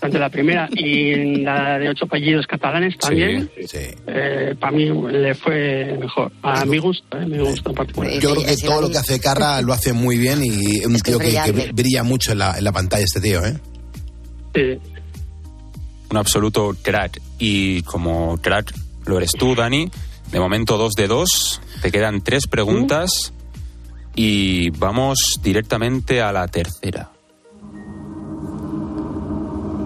tanto en la primera y la de ocho apellidos catalanes también, Sí. eh, para mí le fue mejor. A mi gusto, eh, mi gusto en particular. Yo creo que todo lo que hace Carra lo hace muy bien y es un tío que, brilla mucho en la, en la pantalla este tío, ¿eh? Sí. un absoluto crack. Y como crack lo eres tú, Dani, de momento dos de dos. Te quedan tres preguntas y vamos directamente a la tercera.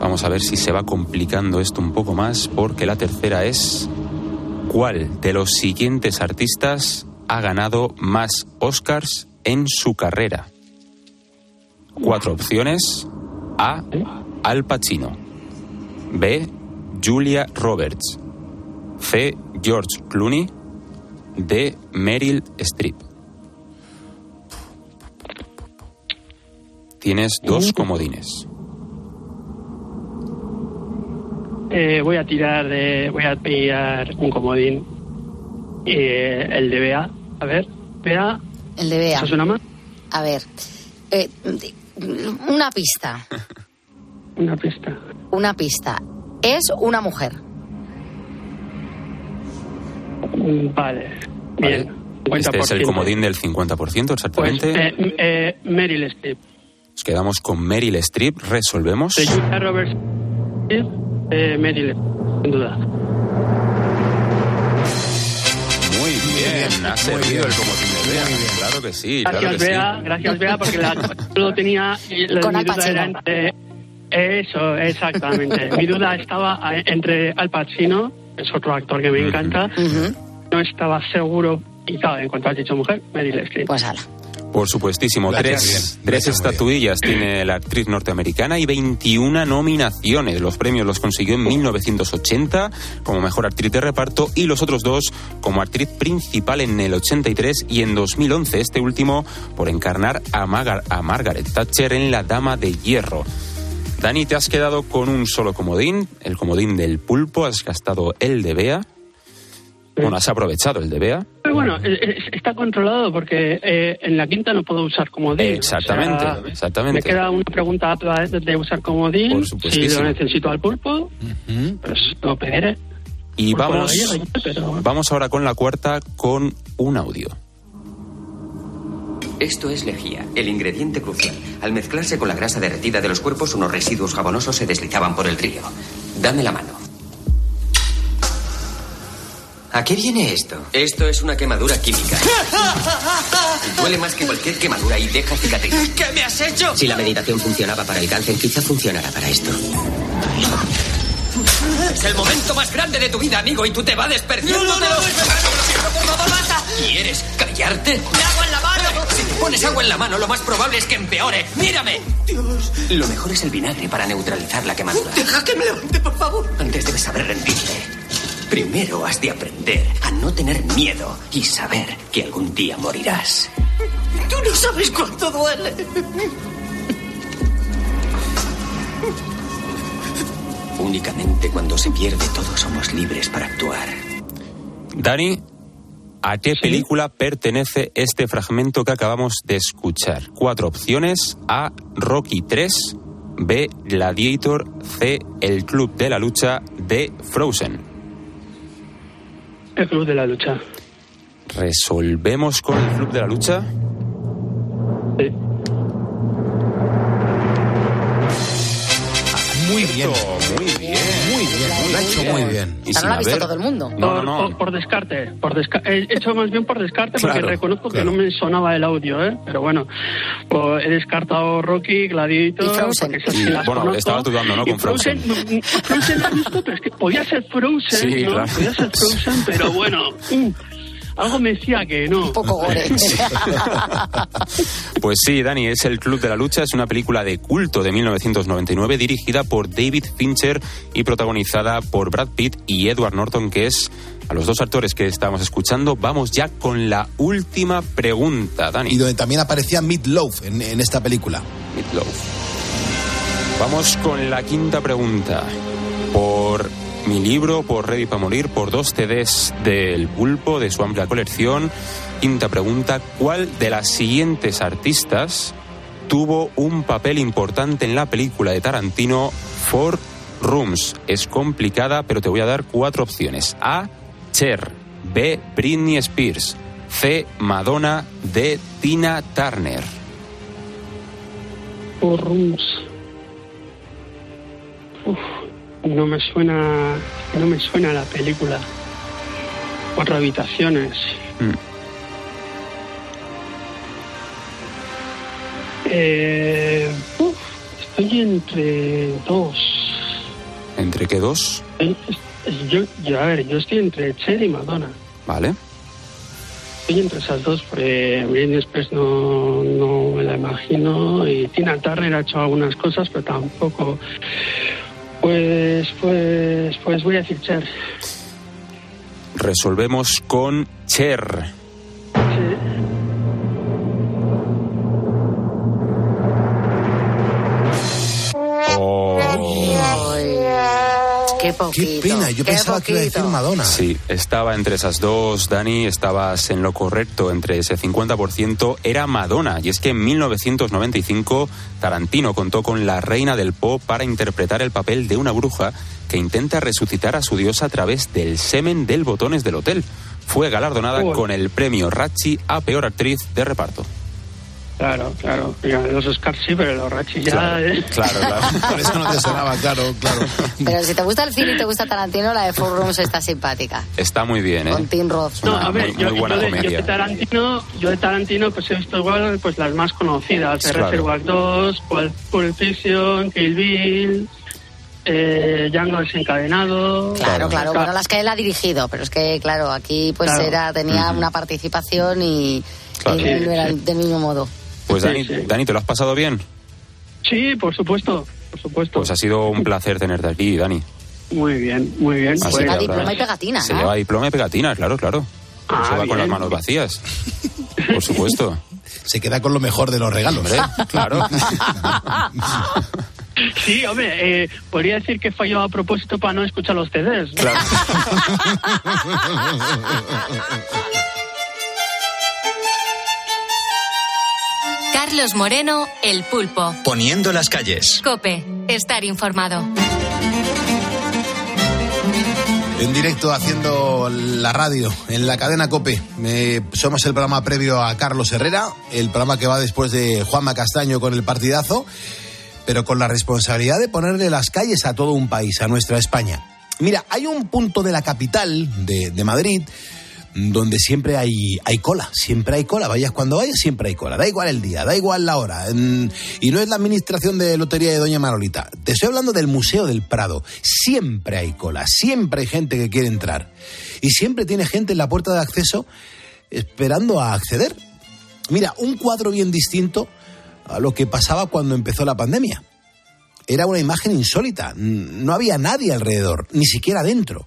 Vamos a ver si se va complicando esto un poco más, porque la tercera es ¿cuál de los siguientes artistas ha ganado más Oscars en su carrera? Cuatro opciones. A. Al Pacino. B. Julia Roberts. C. George Clooney. D. Meryl Streep. Tienes dos comodines. Eh, voy a tirar de, voy a pillar un comodín. Eh, el de Bea. A ver, Bea. El de Bea. ¿Eso suena más? A ver, eh, una pista, Una pista. una pista. Es una mujer. Mm, Vale. Bien. Este es el 50%. comodín del 50% Pues, exactamente. eh, eh, Meryl Streep. Nos quedamos con Meryl Streep. Resolvemos. De Julia Roberts. Eh, Meryl Streep, sin duda. Muy bien, ha servido el comodín de Bea. Claro que sí, claro Gracias, que sí. Bea. Gracias, Bea, porque la, lo tenía. y la- Con mi Al duda Pacino. era entre. Eso, exactamente. mi duda estaba entre Al Pacino, es otro actor que me encanta. No estaba seguro. Y claro, en cuanto has dicho mujer, Meryl Streep. Pues ala. Por supuestísimo, tres, bien, tres estatuillas tiene la actriz norteamericana y 21 nominaciones. Los premios los consiguió en 1980 como mejor actriz de reparto y los otros dos como actriz principal en el 83 y en 2011, este último por encarnar a, Magar- a Margaret Thatcher en La Dama de Hierro. Dani, te has quedado con un solo comodín, el comodín del pulpo, has gastado el de Bea. Bueno, has aprovechado el de Bea. Pero bueno, está controlado porque eh, en la quinta no puedo usar comodín. Exactamente, O sea, exactamente. Me queda una pregunta de de usar comodín. Por si lo necesito al pulpo, pues lo pediré. Y Pulpo vamos, pero- vamos ahora con la cuarta con un audio. Esto es lejía, el ingrediente crucial. Al mezclarse con la grasa derretida de los cuerpos, unos residuos jabonosos se deslizaban por el río. Dame la mano. ¿A qué viene esto? Esto es una quemadura química. Duele más que cualquier quemadura y deja cicatrices. ¿Qué me has hecho? Si la meditación funcionaba para el cáncer, quizá funcionará para esto. Es el momento más grande de tu vida, amigo, y tú te vas desperdiciando. No, no, no. ¿Quieres callarte? ¡Me agua en la mano! Si te pones agua en la mano, lo más probable es que empeore. ¡Mírame! Dios. Lo mejor es el vinagre para neutralizar la quemadura. Deja que me levante, por favor. Antes debes saber rendirte. Primero has de aprender a no tener miedo y saber que algún día morirás. Tú no sabes cuánto duele. Únicamente cuando se pierde todo somos libres para actuar. Dani, ¿a qué película pertenece este fragmento que acabamos de escuchar? Cuatro opciones. A. Rocky 3. B. Gladiator. C. El Club de la Lucha. D. Frozen. El club de la lucha. ¿Resolvemos con el Club de la Lucha? Muy muy bien. Y no la ha visto todo el mundo. por, por- por descarte. Por desca- he hecho más bien por descarte porque Claro, reconozco claro. que no me sonaba el audio, ¿eh? Pero bueno, pues he descartado Rocky, Gladiator. Y Frozen. porque esas sí Y, las bueno, conozco. estabas dudando, ¿no? Con Frozen. mm, Frozen la he visto, pero es que podía ser Frozen, Sí, ¿no? claro. Podía ser Frozen, pero bueno. mm, algo me decía que no. Un poco gore. Pues sí, Dani, es El Club de la Lucha, es una película de culto de 1999 dirigida por David Fincher y protagonizada por Brad Pitt y Edward Norton, que es a los dos actores que estábamos escuchando. Vamos ya con la última pregunta, Dani. Y donde también aparecía Meat Loaf en, en esta película. Meatloaf. Vamos con la quinta pregunta. Por mi libro, por Ready para Morir, por dos CDs del Pulpo, de su amplia colección. Quinta pregunta, ¿cuál de las siguientes artistas tuvo un papel importante en la película de Tarantino Four Rooms? Es complicada, pero te voy a dar cuatro opciones. A. Cher. B. Britney Spears. C. Madonna. D. Tina Turner. Four Rooms. No me suena, no me suena la película. Cuatro habitaciones. Mm. Eh, uf, estoy entre dos. ¿Entre qué dos? Eh, Yo, yo, a ver, yo estoy entre Cher y Madonna. Vale. Estoy entre esas dos, porque Britney Spears no, no me la imagino y Tina Turner ha hecho algunas cosas, pero tampoco. Pues, pues, pues voy a decir Cher. Resolvemos con Cher. Qué pena, yo qué pensaba que iba a decir. Madonna. Sí, estaba entre esas dos, Dani, estabas en lo correcto, entre ese 50% era Madonna. Y es que en 1995 Tarantino contó con la reina del pop para interpretar el papel de una bruja que intenta resucitar a su diosa a través del semen del botones del hotel. Fue galardonada con el premio Ratchi a peor actriz de reparto. Claro, claro. Mira, los Oscars sí, pero los Rachi ya. Claro, ¿eh? claro, claro. Por eso no te sonaba, claro, claro. Pero si te gusta el cine y te gusta Tarantino, la de Four Rooms está simpática. Está muy bien, ¿eh? Con Tim Roth. No, a ver, muy, yo, muy buena yo de, yo de Tarantino, yo de Tarantino pues he visto igual pues las más conocidas, Claro. Reservoir 2, Pulp Pulp Fiction, Kill Bill, eh, Django desencadenado. Claro, claro. Bueno, las que él ha dirigido, pero es que, claro, aquí pues Claro. era tenía una participación y, Claro. y no era del mismo modo. Pues Dani, Sí, sí. Dani, ¿te lo has pasado bien? Sí, por supuesto, por supuesto. Pues ha sido un placer tenerte aquí, Dani. Muy bien, muy bien. Así Pues, que Lleva ahora- diploma y pegatina, Se ¿no? lleva diploma y pegatina, claro, claro. Ah, se va con bien. las manos vacías. Por supuesto. Se queda con lo mejor de los regalos. Hombre, claro. Sí, hombre, eh, podría decir que falló a propósito para no escuchar los CDs. ¿no? Claro. Carlos Moreno, El Pulpo. Poniendo las calles. Cope, estar informado. En directo haciendo la radio en la cadena Cope. Me- somos el programa previo a Carlos Herrera, el programa que va después de Juanma Castaño con el partidazo, pero con la responsabilidad de ponerle las calles a todo un país, a nuestra España. Mira, hay un punto de la capital de, de Madrid donde siempre hay, hay cola, siempre hay cola, vayas cuando vayas, siempre hay cola, da igual el día, da igual la hora, y no es la administración de lotería de Doña Manolita, te estoy hablando del Museo del Prado, siempre hay cola, siempre hay gente que quiere entrar, y siempre tiene gente en la puerta de acceso esperando a acceder. Mira, un cuadro bien distinto a lo que pasaba cuando empezó la pandemia. Era una imagen insólita, no había nadie alrededor, ni siquiera dentro.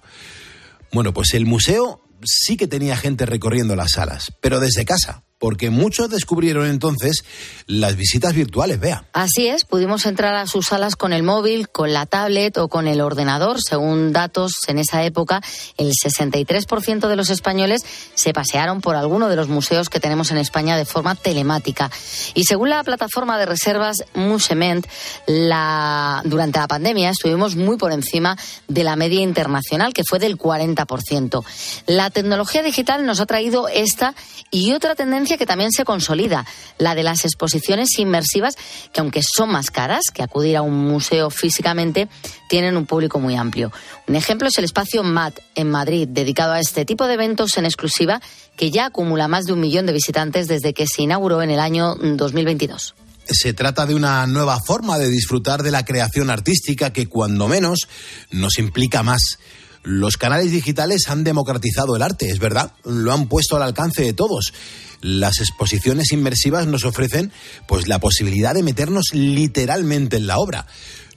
Bueno, pues el museo sí que tenía gente recorriendo las salas, pero desde casa, porque muchos descubrieron entonces las visitas virtuales, vea. Así es, pudimos entrar a sus salas con el móvil, con la tablet o con el ordenador. Según datos en esa época, el 63% de los españoles se pasearon por alguno de los museos que tenemos en España de forma telemática. Y según la plataforma de reservas Musement, la, durante la pandemia estuvimos muy por encima de la media internacional, que fue del 40%. La tecnología digital nos ha traído esta y otra tendencia que también se consolida, la de las exposiciones inmersivas, que aunque son más caras que acudir a un museo físicamente, tienen un público muy amplio. Un ejemplo es el espacio MAT en Madrid, dedicado a este tipo de eventos en exclusiva, que ya acumula más de un millón de visitantes desde que se inauguró en el año 2022. Se trata de una nueva forma de disfrutar de la creación artística que cuando menos nos implica más. Los canales digitales han democratizado el arte, es verdad, lo han puesto al alcance de todos. Las exposiciones inmersivas nos ofrecen pues la posibilidad de meternos literalmente en la obra.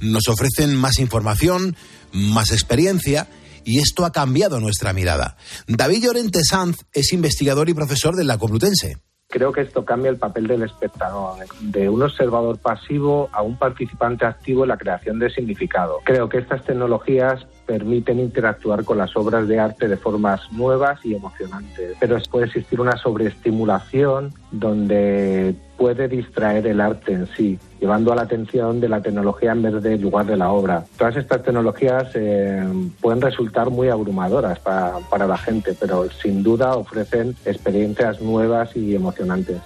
Nos ofrecen más información, más experiencia y esto ha cambiado nuestra mirada. David Llorente Sanz es investigador y profesor de la Complutense. Creo que esto cambia el papel del espectador, de un observador pasivo a un participante activo en la creación de significado. Creo que estas tecnologías permiten interactuar con las obras de arte de formas nuevas y emocionantes, pero puede existir una sobreestimulación donde puede distraer el arte en sí, llevando a la atención de la tecnología en vez del lugar de la obra. Todas estas tecnologías eh, pueden resultar muy abrumadoras para, para la gente, pero sin duda ofrecen experiencias nuevas y emocionantes.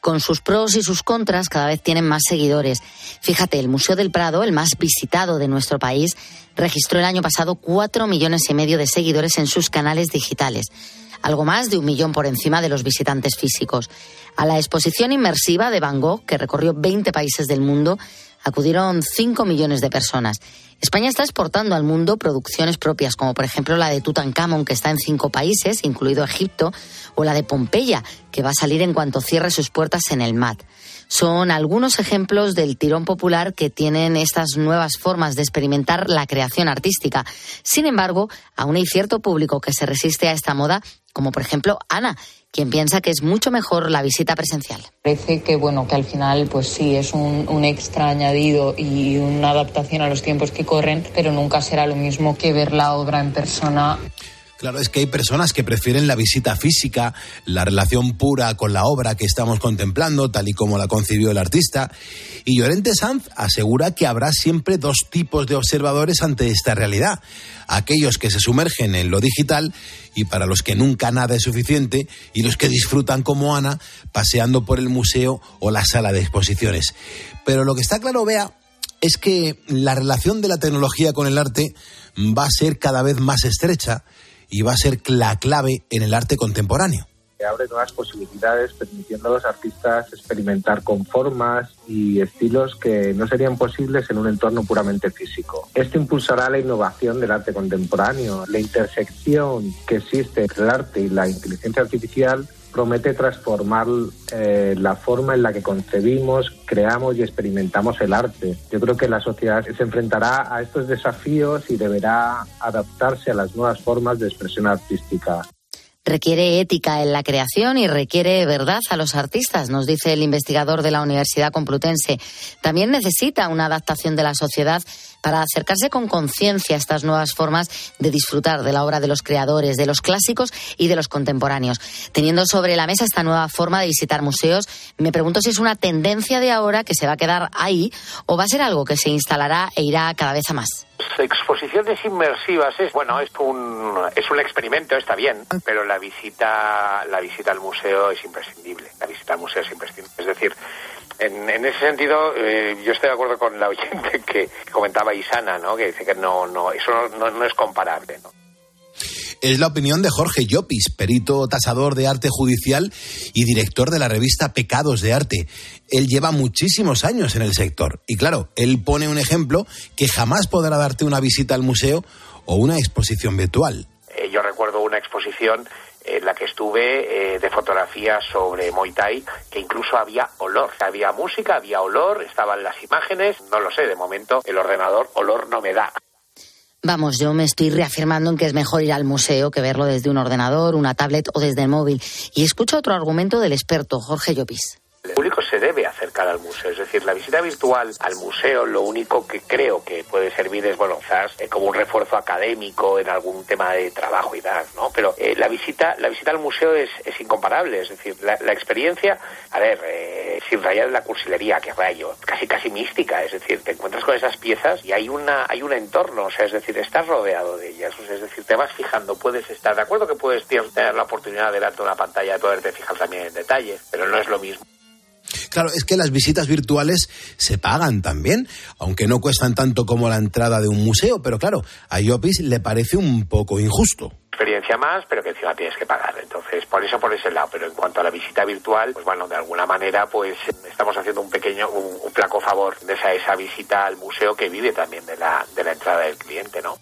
Con sus pros y sus contras, cada vez tienen más seguidores. Fíjate, el Museo del Prado, el más visitado de nuestro país, registró el año pasado cuatro millones y medio de seguidores en sus canales digitales, algo más de un millón por encima de los visitantes físicos. A la exposición inmersiva de Van Gogh, que recorrió 20 países del mundo, acudieron 5 millones de personas. España está exportando al mundo producciones propias, como por ejemplo la de Tutankamón, que está en cinco países, incluido Egipto, o la de Pompeya, que va a salir en cuanto cierre sus puertas en el MAT. Son algunos ejemplos del tirón popular que tienen estas nuevas formas de experimentar la creación artística. Sin embargo, aún hay cierto público que se resiste a esta moda, como por ejemplo Ana, quien piensa que es mucho mejor la visita presencial. Parece que bueno que al final pues sí es un, un extra añadido y una adaptación a los tiempos que corren, pero nunca será lo mismo que ver la obra en persona. Claro, es que hay personas que prefieren la visita física, la relación pura con la obra que estamos contemplando, tal y como la concibió el artista. Y Llorente Sanz asegura que habrá siempre dos tipos de observadores ante esta realidad. Aquellos que se sumergen en lo digital y para los que nunca nada es suficiente, y los que disfrutan como Ana paseando por el museo o la sala de exposiciones. Pero lo que está claro, vea, es que la relación de la tecnología con el arte va a ser cada vez más estrecha y va a ser la clave en el arte contemporáneo. que abre nuevas posibilidades, permitiendo a los artistas experimentar con formas y estilos que no serían posibles en un entorno puramente físico. Esto impulsará la innovación del arte contemporáneo. La intersección que existe entre el arte y la inteligencia artificial promete transformar eh, la forma en la que concebimos, creamos y experimentamos el arte. Yo creo que la sociedad se enfrentará a estos desafíos y deberá adaptarse a las nuevas formas de expresión artística. Requiere ética en la creación y requiere verdad a los artistas, nos dice el investigador de la Universidad Complutense. También necesita una adaptación de la sociedad para acercarse con conciencia a estas nuevas formas de disfrutar de la obra de los creadores, de los clásicos y de los contemporáneos. Teniendo sobre la mesa esta nueva forma de visitar museos, me pregunto si es una tendencia de ahora que se va a quedar ahí o va a ser algo que se instalará e irá cada vez a más. Exposiciones inmersivas es bueno es un es un experimento está bien pero la visita la visita al museo es imprescindible la visita al museo es imprescindible es decir en, en ese sentido eh, yo estoy de acuerdo con la oyente que comentaba Isana no que dice que no no eso no, no, es comparable ¿no? Es la opinión de Jorge Llopis, perito tasador de arte judicial y director de la revista Pecados de Arte. Él lleva muchísimos años en el sector y claro, él pone un ejemplo que jamás podrá darte una visita al museo o una exposición virtual. Eh, yo recuerdo una exposición en la que estuve eh, de fotografías sobre Muay Thai, que incluso había olor. Había música, había olor, estaban las imágenes, no lo sé, de momento el ordenador olor no me da. Vamos, yo me estoy reafirmando en que es mejor ir al museo que verlo desde un ordenador, una tablet o desde el móvil. Y escucho otro argumento del experto, Jorge Llopis. El público se debe acercar al museo, es decir, la visita virtual al museo lo único que creo que puede servir es, bueno, quizás eh, como un refuerzo académico en algún tema de trabajo y tal, ¿no? Pero eh, la visita la visita al museo es, es incomparable, es decir, la, experiencia, a ver, eh, sin rayar en la cursilería, que rayo, casi casi mística, es decir, te encuentras con esas piezas y hay una hay un entorno, o sea, es decir, estás rodeado de ellas, o sea, es decir, te vas fijando, puedes estar de acuerdo que puedes tener la oportunidad delante de una pantalla de poderte fijar también en detalles, pero no es lo mismo. Claro, es que las visitas virtuales se pagan también, aunque no cuestan tanto como la entrada de un museo, pero claro, a Llopis le parece un poco injusto. experiencia más, pero que encima tienes que pagar. Entonces, por eso por ese lado. Pero en cuanto a la visita virtual, pues bueno, de alguna manera, pues estamos haciendo un pequeño, un, un flaco favor de esa, esa visita al museo que vive también de la, de la entrada del cliente, ¿no?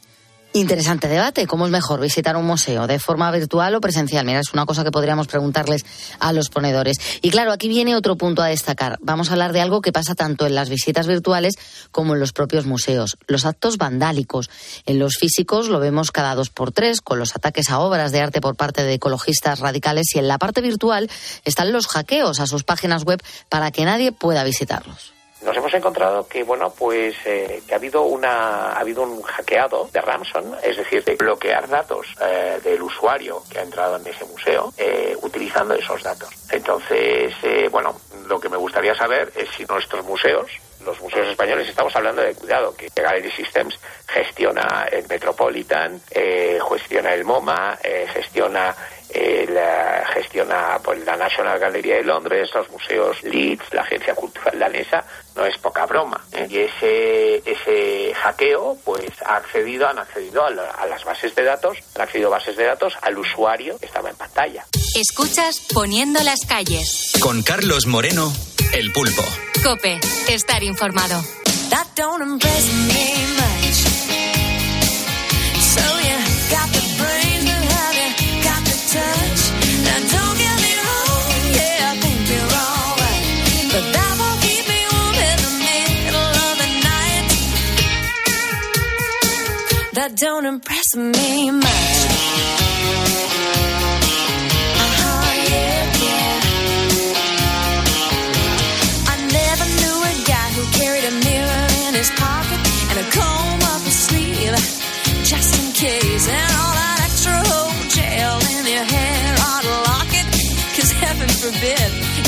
Interesante debate. ¿Cómo es mejor visitar un museo? ¿De forma virtual o presencial? Mira, es una cosa que podríamos preguntarles a los ponedores. Y claro, aquí viene otro punto a destacar. Vamos a hablar de algo que pasa tanto en las visitas virtuales como en los propios museos. Los actos vandálicos. En los físicos lo vemos cada dos por tres, con los ataques a obras de arte por parte de ecologistas radicales. Y en la parte virtual están los hackeos a sus páginas web para que nadie pueda visitarlos nos hemos encontrado que bueno pues eh, que ha habido una ha habido un hackeado de Ramson es decir de bloquear datos eh, del usuario que ha entrado en ese museo eh, utilizando esos datos. Entonces eh, bueno lo que me gustaría saber es si nuestros museos los museos españoles estamos hablando de cuidado que Gallery Systems gestiona el Metropolitan eh, gestiona el MoMA eh, gestiona eh, la, gestiona pues, la National Gallery de Londres, los museos Leeds, la Agencia Cultural Danesa, no es poca broma. ¿eh? Y ese, ese hackeo, pues ha accedido, han accedido a, la- a las bases de datos, han accedido a bases de datos al usuario que estaba en pantalla. Escuchas Poniendo las calles. Con Carlos Moreno, El Pulpo. Cope, estar informado. That don't impress me much. Don't give me no yeah, come here, wait. You've always keep me up in the middle of the night. That don't impress me much. Uh-huh, yeah, yeah. I never knew a guy who carried a mirror in his pocket and a comb up his sleeve, just in case.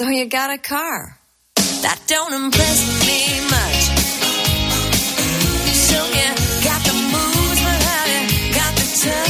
So you got a car. That don't impress me much. So you got the moves, but how you got the touch.